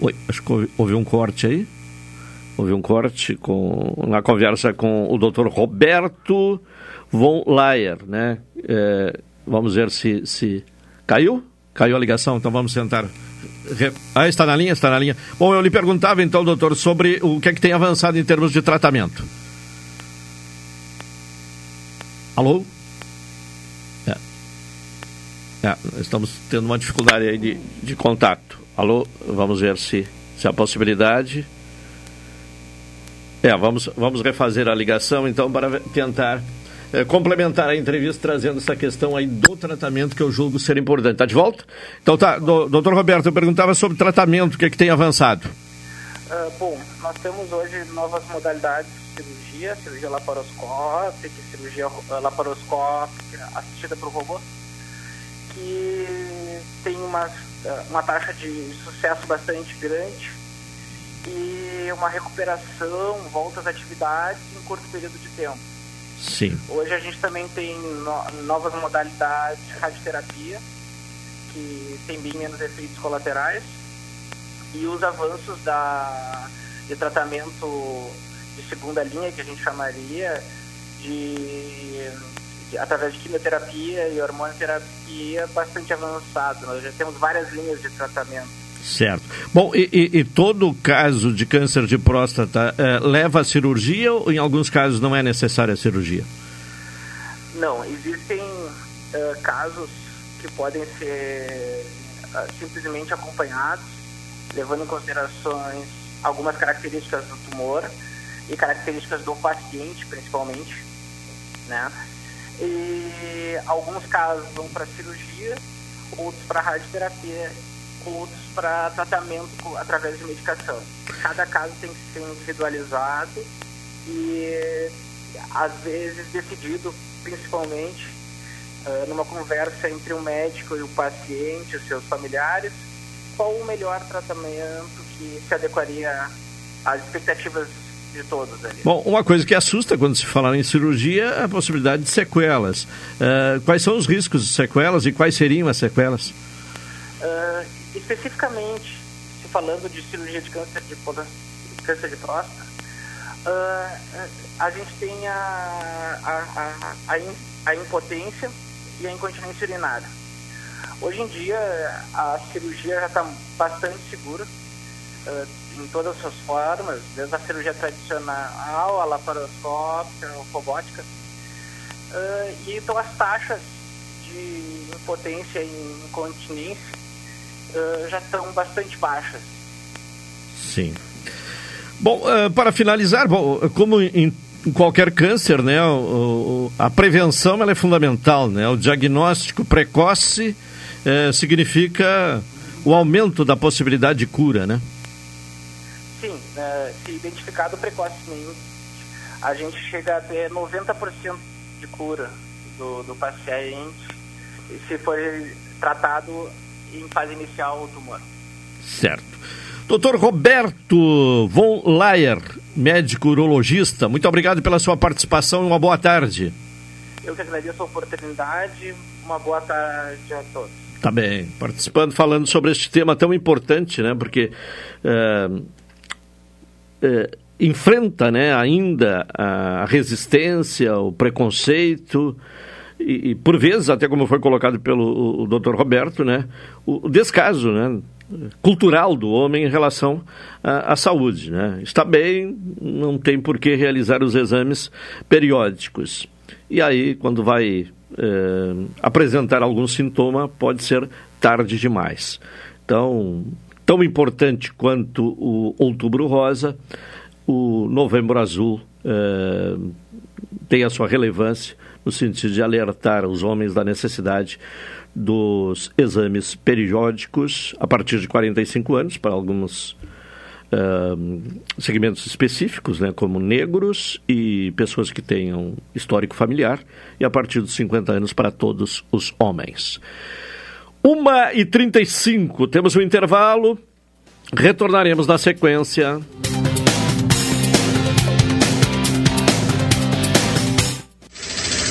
Oi, acho que houve um corte aí. Houve um corte com, na conversa com o Dr. Roberto von Layer, né? É, vamos ver se, se caiu. Caiu a ligação, então vamos tentar ah, está na linha, está na linha. Bom, eu lhe perguntava então, doutor, sobre o que é que tem avançado em termos de tratamento. Alô? É. É, estamos tendo uma dificuldade aí de, de contato. Alô? Vamos ver se, se há possibilidade. É, vamos, vamos refazer a ligação então para tentar é, complementar a entrevista trazendo essa questão aí do tratamento que eu julgo ser importante. Está de volta? Então tá, do, doutor Roberto, eu perguntava sobre tratamento, o que, é que tem avançado? Uh, bom, nós temos hoje novas modalidades de cirurgia, cirurgia laparoscópica, cirurgia uh, laparoscópica assistida por robô, que tem uma, uma taxa de sucesso bastante grande e uma recuperação, volta às atividades em curto período de tempo. Sim. Hoje a gente também tem no, novas modalidades de radioterapia, que tem bem menos efeitos colaterais e os avanços da, de tratamento de segunda linha, que a gente chamaria, de, de através de quimioterapia e hormonoterapia bastante avançado. Nós já temos várias linhas de tratamento. Certo. Bom, e, e, e todo caso de câncer de próstata eh, leva a cirurgia ou em alguns casos não é necessária a cirurgia? Não, existem eh, casos que podem ser uh, simplesmente acompanhados, levando em considerações algumas características do tumor e características do paciente, principalmente, né? E alguns casos vão para cirurgia, outros para radioterapia, outros para tratamento através de medicação. Cada caso tem que ser individualizado e às vezes decidido principalmente uh, numa conversa entre o médico e o paciente, os seus familiares, qual o melhor tratamento que se adequaria às expectativas de todos ali. Bom, uma coisa que assusta quando se fala em cirurgia é a possibilidade de sequelas. Uh, quais são os riscos de sequelas e quais seriam as sequelas? Uh, especificamente, se falando de cirurgia de câncer de, câncer de próstata, uh, a gente tem a, a, a, a, impotência e a incontinência urinária. Hoje em dia, a cirurgia já está bastante segura uh, em todas as suas formas, desde a cirurgia tradicional, a laparoscópica, a robótica. Uh, e então as taxas de impotência e incontinência uh, já estão bastante baixas. Sim. Bom, uh, para finalizar, bom, como em qualquer câncer, né, o, o, a prevenção ela é fundamental, né? O diagnóstico precoce é, significa o aumento da possibilidade de cura, né? Sim, é, se identificado precocemente, a gente chega a ter 90% de cura do, do paciente se for tratado em fase inicial o tumor. Certo. Doutor Roberto von Layer, médico urologista, muito obrigado pela sua participação e uma boa tarde. Eu que agradeço a oportunidade, uma boa tarde a todos. Tá bem, participando, falando sobre este tema tão importante, né? Porque é, é, enfrenta, né, ainda a resistência, o preconceito e, e, por vezes, até como foi colocado pelo o, Dr. Roberto, né, o, o descaso, né, cultural do homem em relação à, saúde. Né? Está bem, não tem por que realizar os exames periódicos. E aí, quando vai é, apresentar algum sintoma, pode ser tarde demais. Então, tão importante quanto o outubro rosa, o novembro azul é, tem a sua relevância no sentido de alertar os homens da necessidade dos exames periódicos a partir de 45 anos para alguns uh, segmentos específicos, né, como negros e pessoas que tenham histórico familiar, e a partir dos 50 anos para todos os homens. 1 e 35 temos um intervalo, retornaremos na sequência.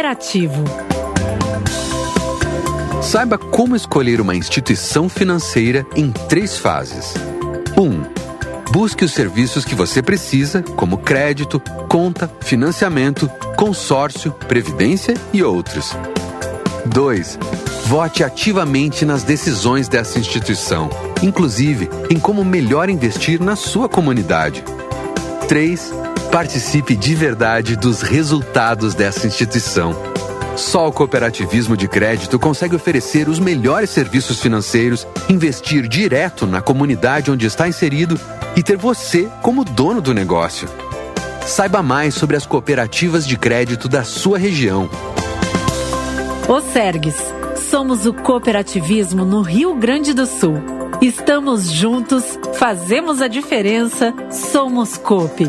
cooperativo. Saiba como escolher uma instituição financeira em três fases. 1. Um, busque os serviços que você precisa, como crédito, conta, financiamento, consórcio, previdência e outros. 2. Vote ativamente nas decisões dessa instituição, inclusive em como melhor investir na sua comunidade. 3. Participe de verdade dos resultados dessa instituição. Só o cooperativismo de crédito consegue oferecer os melhores serviços financeiros, investir direto na comunidade onde está inserido e ter você como dono do negócio. Saiba mais sobre as cooperativas de crédito da sua região. O Sergues. Somos o cooperativismo no Rio Grande do Sul. Estamos juntos, fazemos a diferença, somos Coop.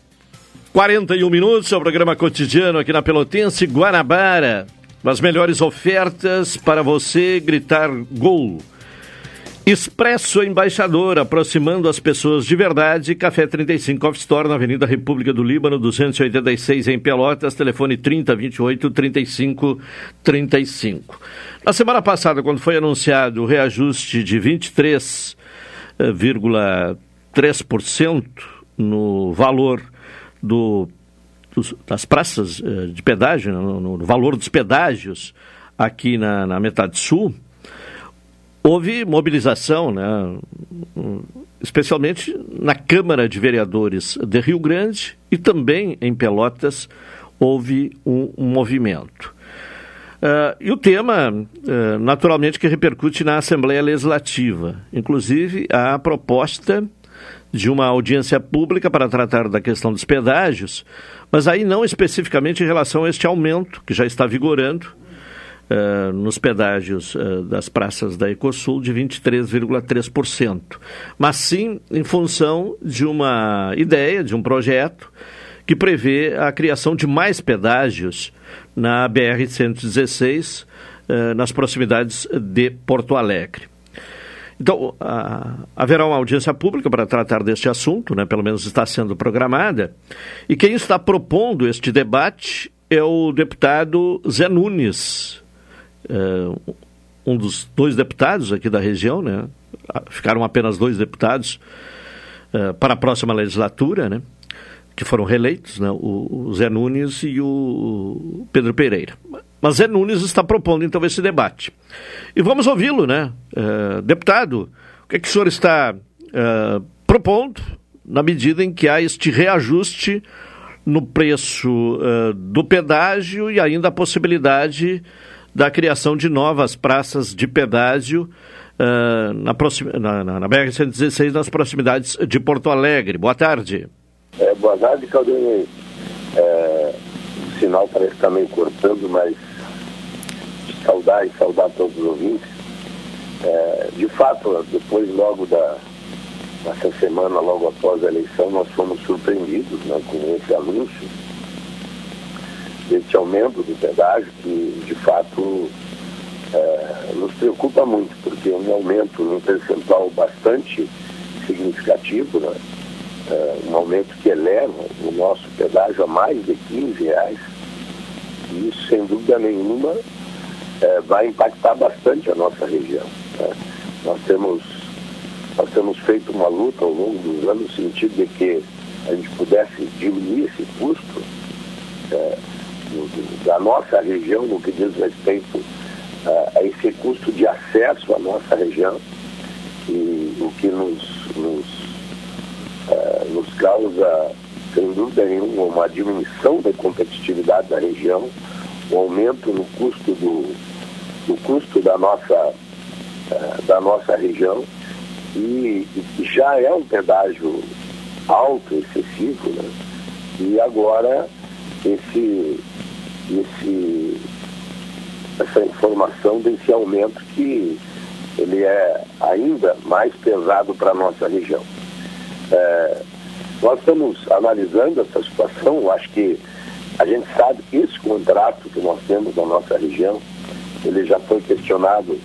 41 minutos, é o programa cotidiano aqui na Pelotense, Guanabara. As melhores ofertas para você gritar gol. Expresso Embaixador, aproximando as pessoas de verdade. Café 35 Off Store, na Avenida República do Líbano, 286 em Pelotas. Telefone 3028 35 35. Na semana passada, quando foi anunciado o reajuste de 23,3% no valor do, dos, das praças eh, de pedágio, no, no, valor dos pedágios aqui na, na metade sul, houve mobilização, né, especialmente na Câmara de Vereadores de Rio Grande e também em Pelotas houve um, um movimento. Uh, e o tema, uh, naturalmente, que repercute na Assembleia Legislativa. Inclusive, a proposta de uma audiência pública para tratar da questão dos pedágios, mas aí não especificamente em relação a este aumento que já está vigorando uh, nos pedágios uh, das praças da Ecosul de 23,3%. Mas sim em função de uma ideia, de um projeto que prevê a criação de mais pedágios na BR-116, uh, nas proximidades de Porto Alegre. Então, haverá uma audiência pública para tratar deste assunto, né, pelo menos está sendo programada, e quem está propondo este debate é o deputado Zé Nunes, é, um dos dois deputados aqui da região, né? Ficaram apenas dois deputados é, para a próxima legislatura, né? Que foram reeleitos, né? O, o Zé Nunes e o Pedro Pereira. Mas Zé Nunes está propondo, então, esse debate. E vamos ouvi-lo, né? É, deputado, o que, é que o senhor está é, propondo na medida em que há este reajuste no preço uh, do pedágio e ainda a possibilidade da criação de novas praças de pedágio uh, na, na, na, na BR-116, nas proximidades de Porto Alegre. Boa tarde. É, boa tarde, Caldenei. É, o sinal parece estar meio cortando, mas saudar e saudar todos os ouvintes. É, de fato, depois logo da, nessa semana, logo após a eleição, nós fomos surpreendidos né, com esse anúncio, esse aumento do pedágio, que de fato é, nos preocupa muito, porque é um aumento num percentual bastante significativo, né? É, um aumento que eleva o nosso pedágio a mais de 15 reais. E isso, sem dúvida nenhuma, é, vai impactar bastante a nossa região. Né? Nós temos nós temos feito uma luta ao longo dos anos no sentido de que a gente pudesse diminuir esse custo é, da nossa região no que diz respeito a, a esse custo de acesso à nossa região e o que nos, nos, é, nos causa, sem dúvida nenhuma, uma diminuição da competitividade da região, um aumento no custo do, do custo da nossa, é, da nossa região e já é um pedágio alto, excessivo, né? E agora esse, esse, essa informação desse aumento que ele é ainda mais pesado para a nossa região. É, nós estamos analisando essa situação, acho que a gente sabe que esse contrato que nós temos na nossa região, ele já foi questionado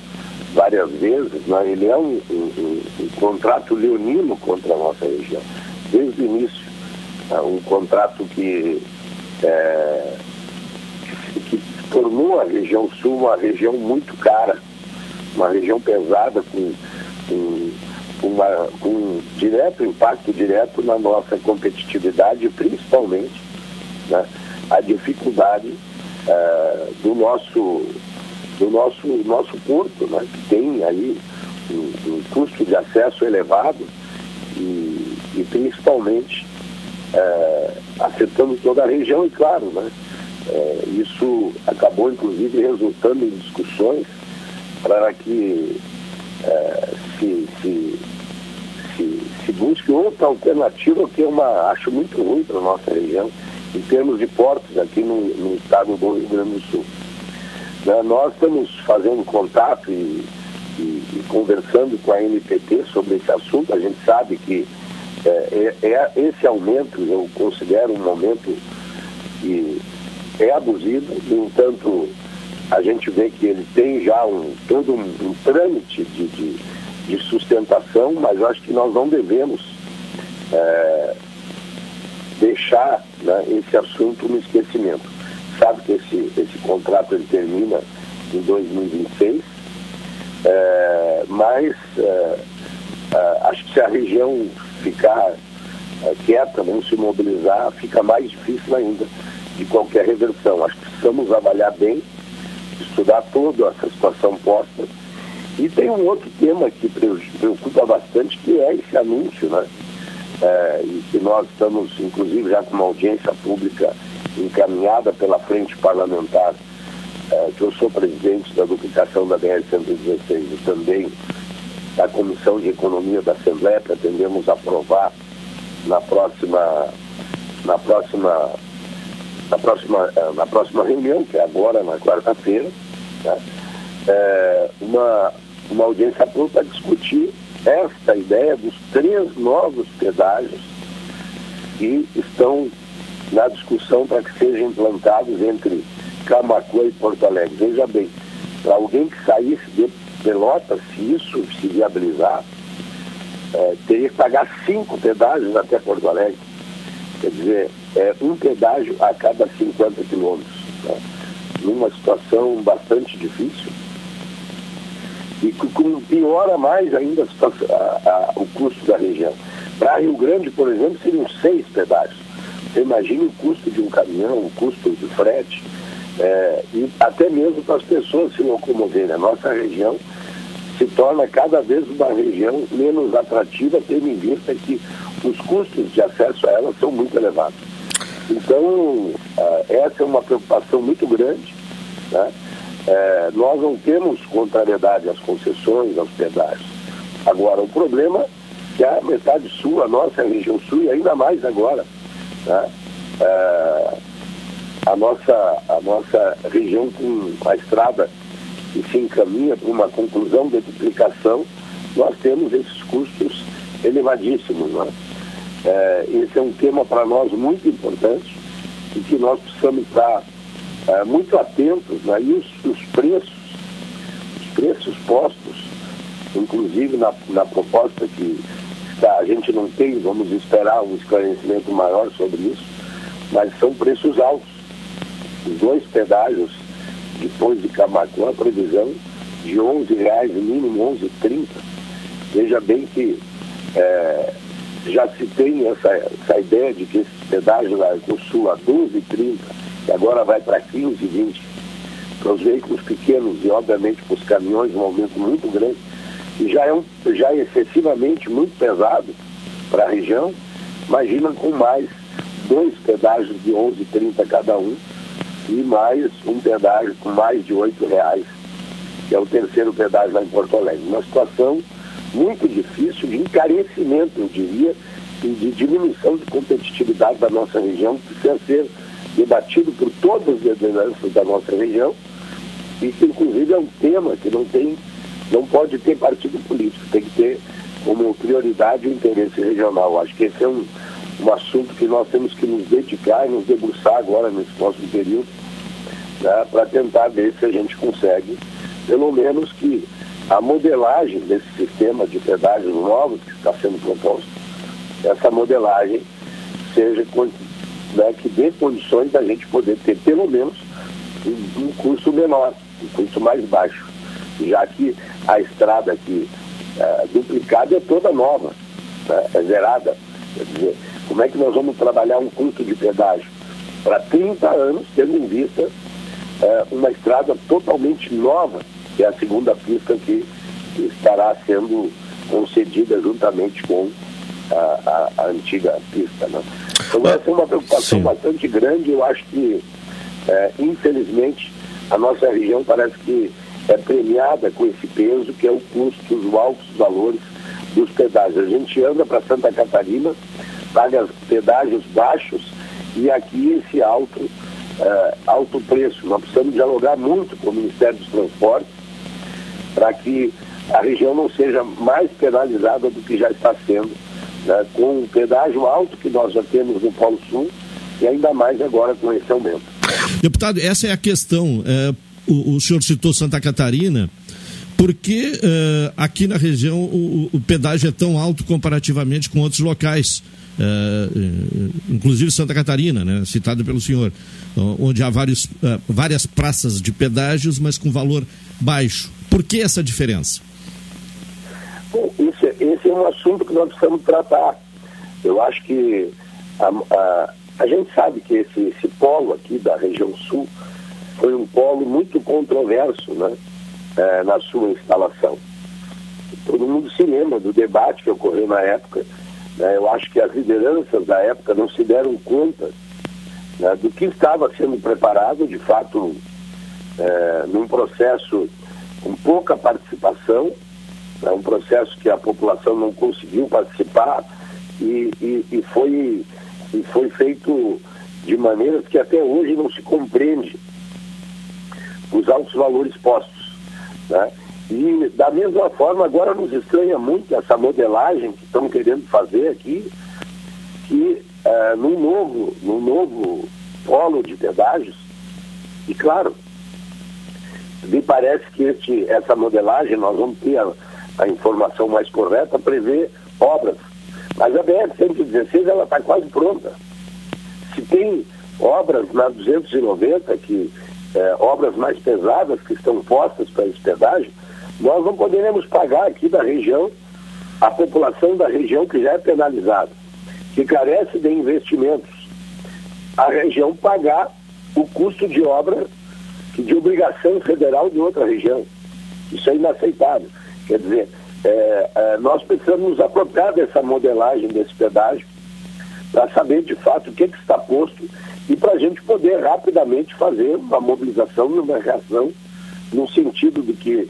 várias vezes, né? ele é um, um, um, contrato leonino contra a nossa região, desde o início. É um contrato que, é, que, tornou a região sul uma região muito cara, uma região pesada com, com, uma, com um direto impacto direto na nossa competitividade, principalmente né, a dificuldade é, do nosso do nosso, nosso porto, né, que tem aí um, um custo de acesso elevado e, e principalmente é, afetando toda a região e claro, né, é, isso acabou inclusive resultando em discussões para que é, se, se, se, se, busque outra alternativa que é uma, acho muito ruim para a nossa região, em termos de portos aqui no, no estado do Rio Grande do Sul. Né? Nós estamos fazendo contato e, e, e, conversando com a NPT sobre esse assunto. A gente sabe que é, é, é, esse aumento eu considero um aumento que é abusivo, no entanto, a gente vê que ele tem já um, todo um, um trâmite de, de, de, sustentação, mas acho que nós não devemos é, deixar né, esse assunto no esquecimento sabe que esse, esse contrato ele termina em 2026, é, mas é, é, acho que se a região ficar é, quieta, não se mobilizar, fica mais difícil ainda de qualquer reversão. Acho que precisamos avaliar bem, estudar toda essa situação posta. E tem um outro tema que preocupa bastante, que é esse anúncio, né? É, e que nós estamos, inclusive, já com uma audiência pública encaminhada pela frente parlamentar, eh, que eu sou presidente da duplicação da BR-116 e também da Comissão de Economia da Assembleia, pretendemos aprovar na próxima, na próxima, na próxima, eh, na próxima reunião, que é agora, na quarta-feira, né? é, uma, uma audiência pública para discutir esta ideia dos três novos pedágios que estão na discussão para que sejam implantados entre Camacuã e Porto Alegre. Veja bem, para alguém que saísse de Pelotas, se isso se viabilizar, é, teria que pagar cinco pedágios até Porto Alegre. Quer dizer, é um pedágio a cada 50 quilômetros. Né? Numa situação bastante difícil. E com, piora mais ainda a a, a, o custo da região. Para Rio Grande, por exemplo, seriam seis pedágios. Você imagina o custo de um caminhão, o custo de frete, é, e até mesmo para as pessoas se locomoverem. A nossa região se torna cada vez uma região menos atrativa, tendo em vista que os custos de acesso a ela são muito elevados. Então, essa é uma preocupação muito grande. Né? É, nós não temos contrariedade às concessões, aos pedágios. Agora, o problema é que a metade sul, a nossa região sul, e ainda mais agora, né? é, a, nossa, a nossa região com a estrada que se encaminha para uma conclusão de duplicação, nós temos esses custos elevadíssimos. Né? É, esse é um tema para nós muito importante e que nós precisamos estar é, muito atentos né? e os, os, preços, os preços postos, inclusive na, na proposta que a gente não tem, vamos esperar um esclarecimento maior sobre isso, mas são preços altos. Os dois pedágios depois de Camacuã, a previsão de 11 reais, mínimo 11,30. Veja bem que é, já se tem essa, essa ideia de que esse pedágio lá do Sul a 12,30, que agora vai para 15,20. Para os veículos pequenos e, obviamente, para os caminhões, um aumento muito grande, e já é, um, já é excessivamente muito pesado para a região. Imagina com mais dois pedágios de 11,30 cada um e mais um pedágio com mais de R$ reais, que é o terceiro pedágio lá em Porto Alegre. Uma situação muito difícil de encarecimento, eu diria, e de diminuição de competitividade da nossa região, que precisa ser debatido por todas as lideranças da nossa região, e que inclusive é um tema que não tem, não pode ter partido político, tem que ter como prioridade o interesse regional. Acho que esse é um, um assunto que nós temos que nos dedicar e nos debruçar agora nesse próximo período, né, para tentar ver se a gente consegue, pelo menos que a modelagem desse sistema de pedágios novos que está sendo proposto, essa modelagem seja né, que dê condições da gente poder ter pelo menos um, um custo menor, um custo mais baixo, já que a estrada aqui é, duplicada é toda nova, né, é zerada. Quer dizer, como é que nós vamos trabalhar um custo de pedágio para 30 anos, tendo em vista é, uma estrada totalmente nova, que é a segunda pista que estará sendo concedida juntamente com a, a, a antiga pista. Né? Então essa é uma preocupação Sim. bastante grande, eu acho que, é, infelizmente, a nossa região parece que é premiada com esse peso, que é o custo, os altos valores dos pedágios. A gente anda para Santa Catarina, paga pedágios baixos e aqui esse alto, uh, alto preço. Nós precisamos dialogar muito com o Ministério dos Transportes para que a região não seja mais penalizada do que já está sendo, né, com o pedágio alto que nós já temos no Polo Sul e ainda mais agora com esse aumento. Deputado, essa é a questão. É, o, o senhor citou Santa Catarina. Por que uh, aqui na região o, o, pedágio é tão alto comparativamente com outros locais? Uh, inclusive Santa Catarina, né, citado pelo senhor, onde há vários, uh, várias praças de pedágios, mas com valor baixo. Por que essa diferença? Bom, esse, esse é um assunto que nós precisamos tratar. Eu acho que a, a, a gente sabe que esse, esse polo aqui da região sul foi um polo muito controverso né, é, na sua instalação. Todo mundo se lembra do debate que ocorreu na época né? Eu acho que as lideranças da época não se deram conta né, do que estava sendo preparado, de fato, é, num processo com pouca participação, né, um processo que a população não conseguiu participar e, e, e, foi, e foi feito de maneiras que até hoje não se compreende os altos valores postos. Né? E da mesma forma, agora nos estranha muito essa modelagem que estão querendo fazer aqui, que uh, num, novo, num novo polo de pedágios, e claro, me parece que este, essa modelagem, nós vamos ter a, a informação mais correta, prevê obras. Mas a BR-116 ela está quase pronta. Se tem obras na 290, que, é, obras mais pesadas que estão postas para esse pedágio, nós não poderemos pagar aqui da região, a população da região que já é penalizada, que carece de investimentos, a região pagar o custo de obra de obrigação federal de outra região. Isso é inaceitável. Quer dizer, é, é, nós precisamos nos apropriar dessa modelagem desse pedágio para saber de fato o que, que está posto e para a gente poder rapidamente fazer uma mobilização e uma reação no sentido de que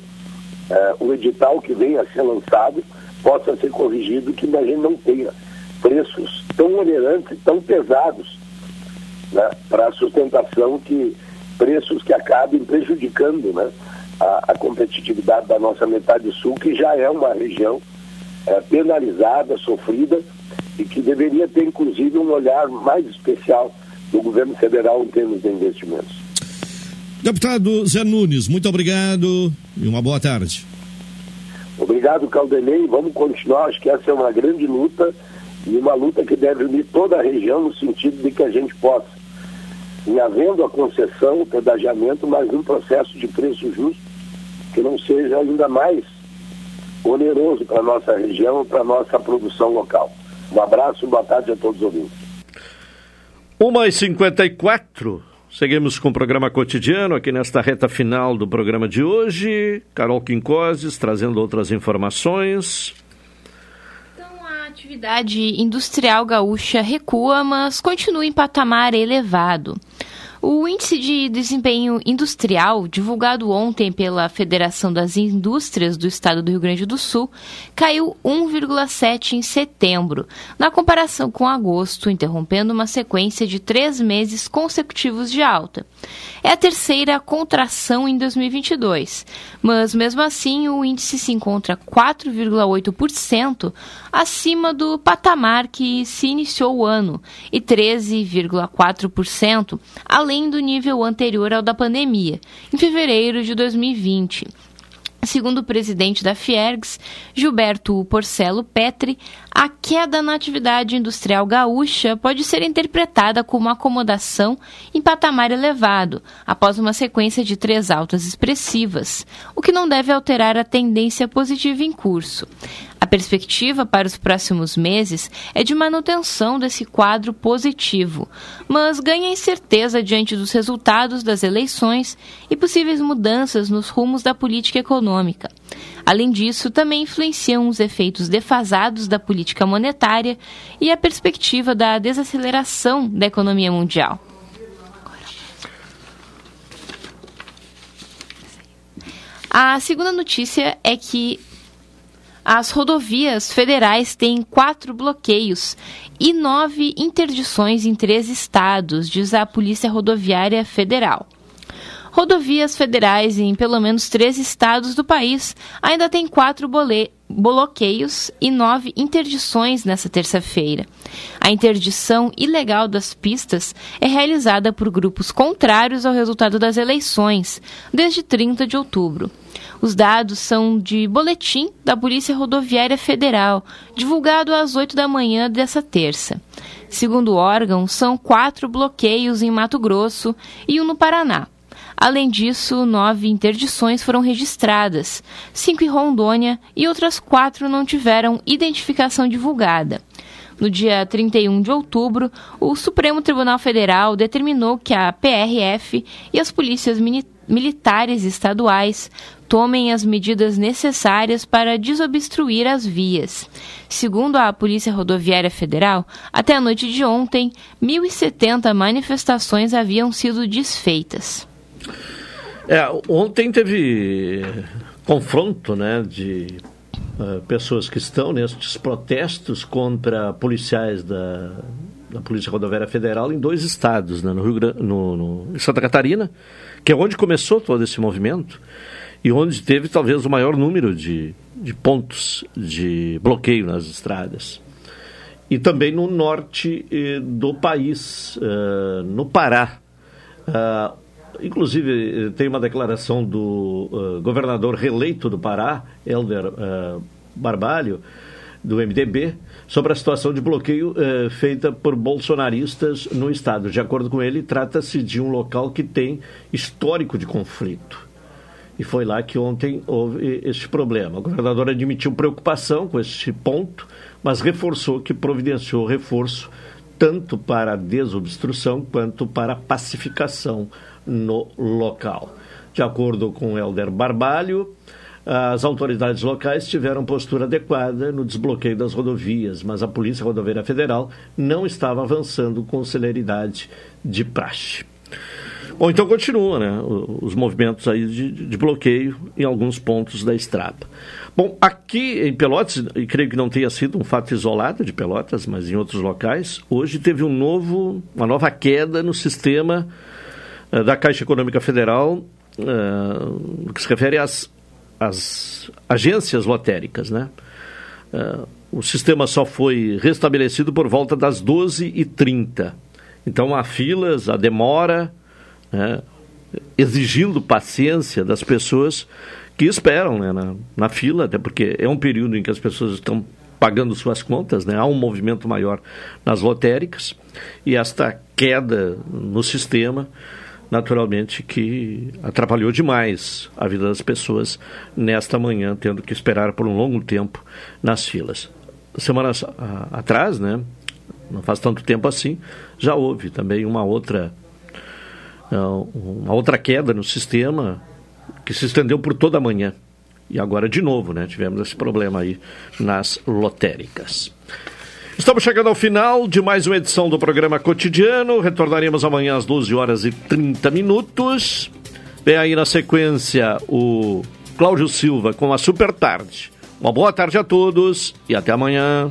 é, o edital que venha a ser lançado possa ser corrigido, que a gente não tenha preços tão onerantes e tão pesados né, para a sustentação que preços que acabem prejudicando né, a, a, competitividade da nossa metade sul, que já é uma região é, penalizada, sofrida e que deveria ter inclusive um olhar mais especial do governo federal em termos de investimentos. Deputado Zé Nunes, muito obrigado e uma boa tarde. Obrigado, Caldenei. Vamos continuar. Acho que essa é uma grande luta e uma luta que deve unir toda a região no sentido de que a gente possa em havendo a concessão, o pedagiamento, mas um processo de preço justo que não seja ainda mais oneroso para a nossa região, para a nossa produção local. Um abraço, boa tarde a todos os ouvintes. 1h54, seguimos com o programa cotidiano aqui nesta reta final do programa de hoje. Carol Quincoses trazendo outras informações atividade industrial gaúcha recua, mas continua em patamar elevado. O índice de desempenho industrial, divulgado ontem pela Federação das Indústrias do Estado do Rio Grande do Sul, caiu 1,7 em setembro, na comparação com agosto, interrompendo uma sequência de três meses consecutivos de alta. É a terceira contração em 2022, mas mesmo assim o índice se encontra 4,8% acima do patamar que se iniciou o ano e 13,4% além além do nível anterior ao da pandemia, em fevereiro de 2020. Segundo o presidente da Fiergs, Gilberto Porcelo Petri, a queda na atividade industrial gaúcha pode ser interpretada como acomodação em patamar elevado, após uma sequência de três altas expressivas, o que não deve alterar a tendência positiva em curso. A perspectiva para os próximos meses é de manutenção desse quadro positivo, mas ganha incerteza diante dos resultados das eleições e possíveis mudanças nos rumos da política econômica. Além disso, também influenciam os efeitos defasados da política monetária e a perspectiva da desaceleração da economia mundial. A segunda notícia é que as rodovias federais têm quatro bloqueios e nove interdições em três estados, diz a Polícia Rodoviária Federal. Rodovias federais em pelo menos três estados do país ainda têm quatro bloqueios e nove interdições nesta terça-feira. A interdição ilegal das pistas é realizada por grupos contrários ao resultado das eleições, desde 30 de outubro. Os dados são de boletim da Polícia Rodoviária Federal, divulgado às 8 da manhã dessa terça. Segundo o órgão, são quatro bloqueios em Mato Grosso e um no Paraná. Além disso, nove interdições foram registradas, cinco em Rondônia e outras quatro não tiveram identificação divulgada. No dia 31 de outubro, o Supremo Tribunal Federal determinou que a PRF e as polícias militares estaduais tomem as medidas necessárias para desobstruir as vias. Segundo a Polícia Rodoviária Federal, até a noite de ontem, 1.070 manifestações haviam sido desfeitas. É, ontem teve confronto né, de uh, pessoas que estão nestes protestos contra policiais da, da Polícia Rodoviária Federal em dois estados, né, no Rio Grande, no, no, em Santa Catarina, que é onde começou todo esse movimento e onde teve talvez o maior número de, de pontos de bloqueio nas estradas. E também no norte eh, do país, uh, no Pará. Uh, inclusive, tem uma declaração do uh, governador reeleito do Pará, Helder Barbalho, do MDB, sobre a situação de bloqueio eh, feita por bolsonaristas no estado. De acordo com ele, trata-se de um local que tem histórico de conflito. E foi lá que ontem houve este problema. O governador admitiu preocupação com este ponto, mas reforçou que providenciou reforço tanto para a desobstrução quanto para a pacificação no local. De acordo com Helder Barbalho, as autoridades locais tiveram postura adequada no desbloqueio das rodovias, mas a Polícia Rodoviária Federal não estava avançando com celeridade de praxe. Bom, então continua, né? Os movimentos aí de, de, bloqueio em alguns pontos da estrada. Bom, aqui em Pelotas, e creio que não tenha sido um fato isolado de Pelotas, mas em outros locais, hoje teve um novo, uma nova queda no sistema da Caixa Econômica Federal, uh, que se refere às as agências lotéricas, né? Uh, o sistema só foi restabelecido por volta das 12h30. Então há filas, há demora, né? exigindo paciência das pessoas que esperam né? na, na fila, até porque é um período em que as pessoas estão pagando suas contas, né? há um movimento maior nas lotéricas e esta queda no sistema naturalmente que atrapalhou demais a vida das pessoas nesta manhã, tendo que esperar por um longo tempo nas filas. Semanas atrás, né, não faz tanto tempo assim, já houve também uma outra uma outra queda no sistema que se estendeu por toda a manhã. E agora de novo, né, tivemos esse problema aí nas lotéricas. Estamos chegando ao final de mais uma edição do programa cotidiano. Retornaremos amanhã às 12 horas e 30 minutos. Vem aí na sequência o Cláudio Silva com a Super Tarde. Uma boa tarde a todos e até amanhã.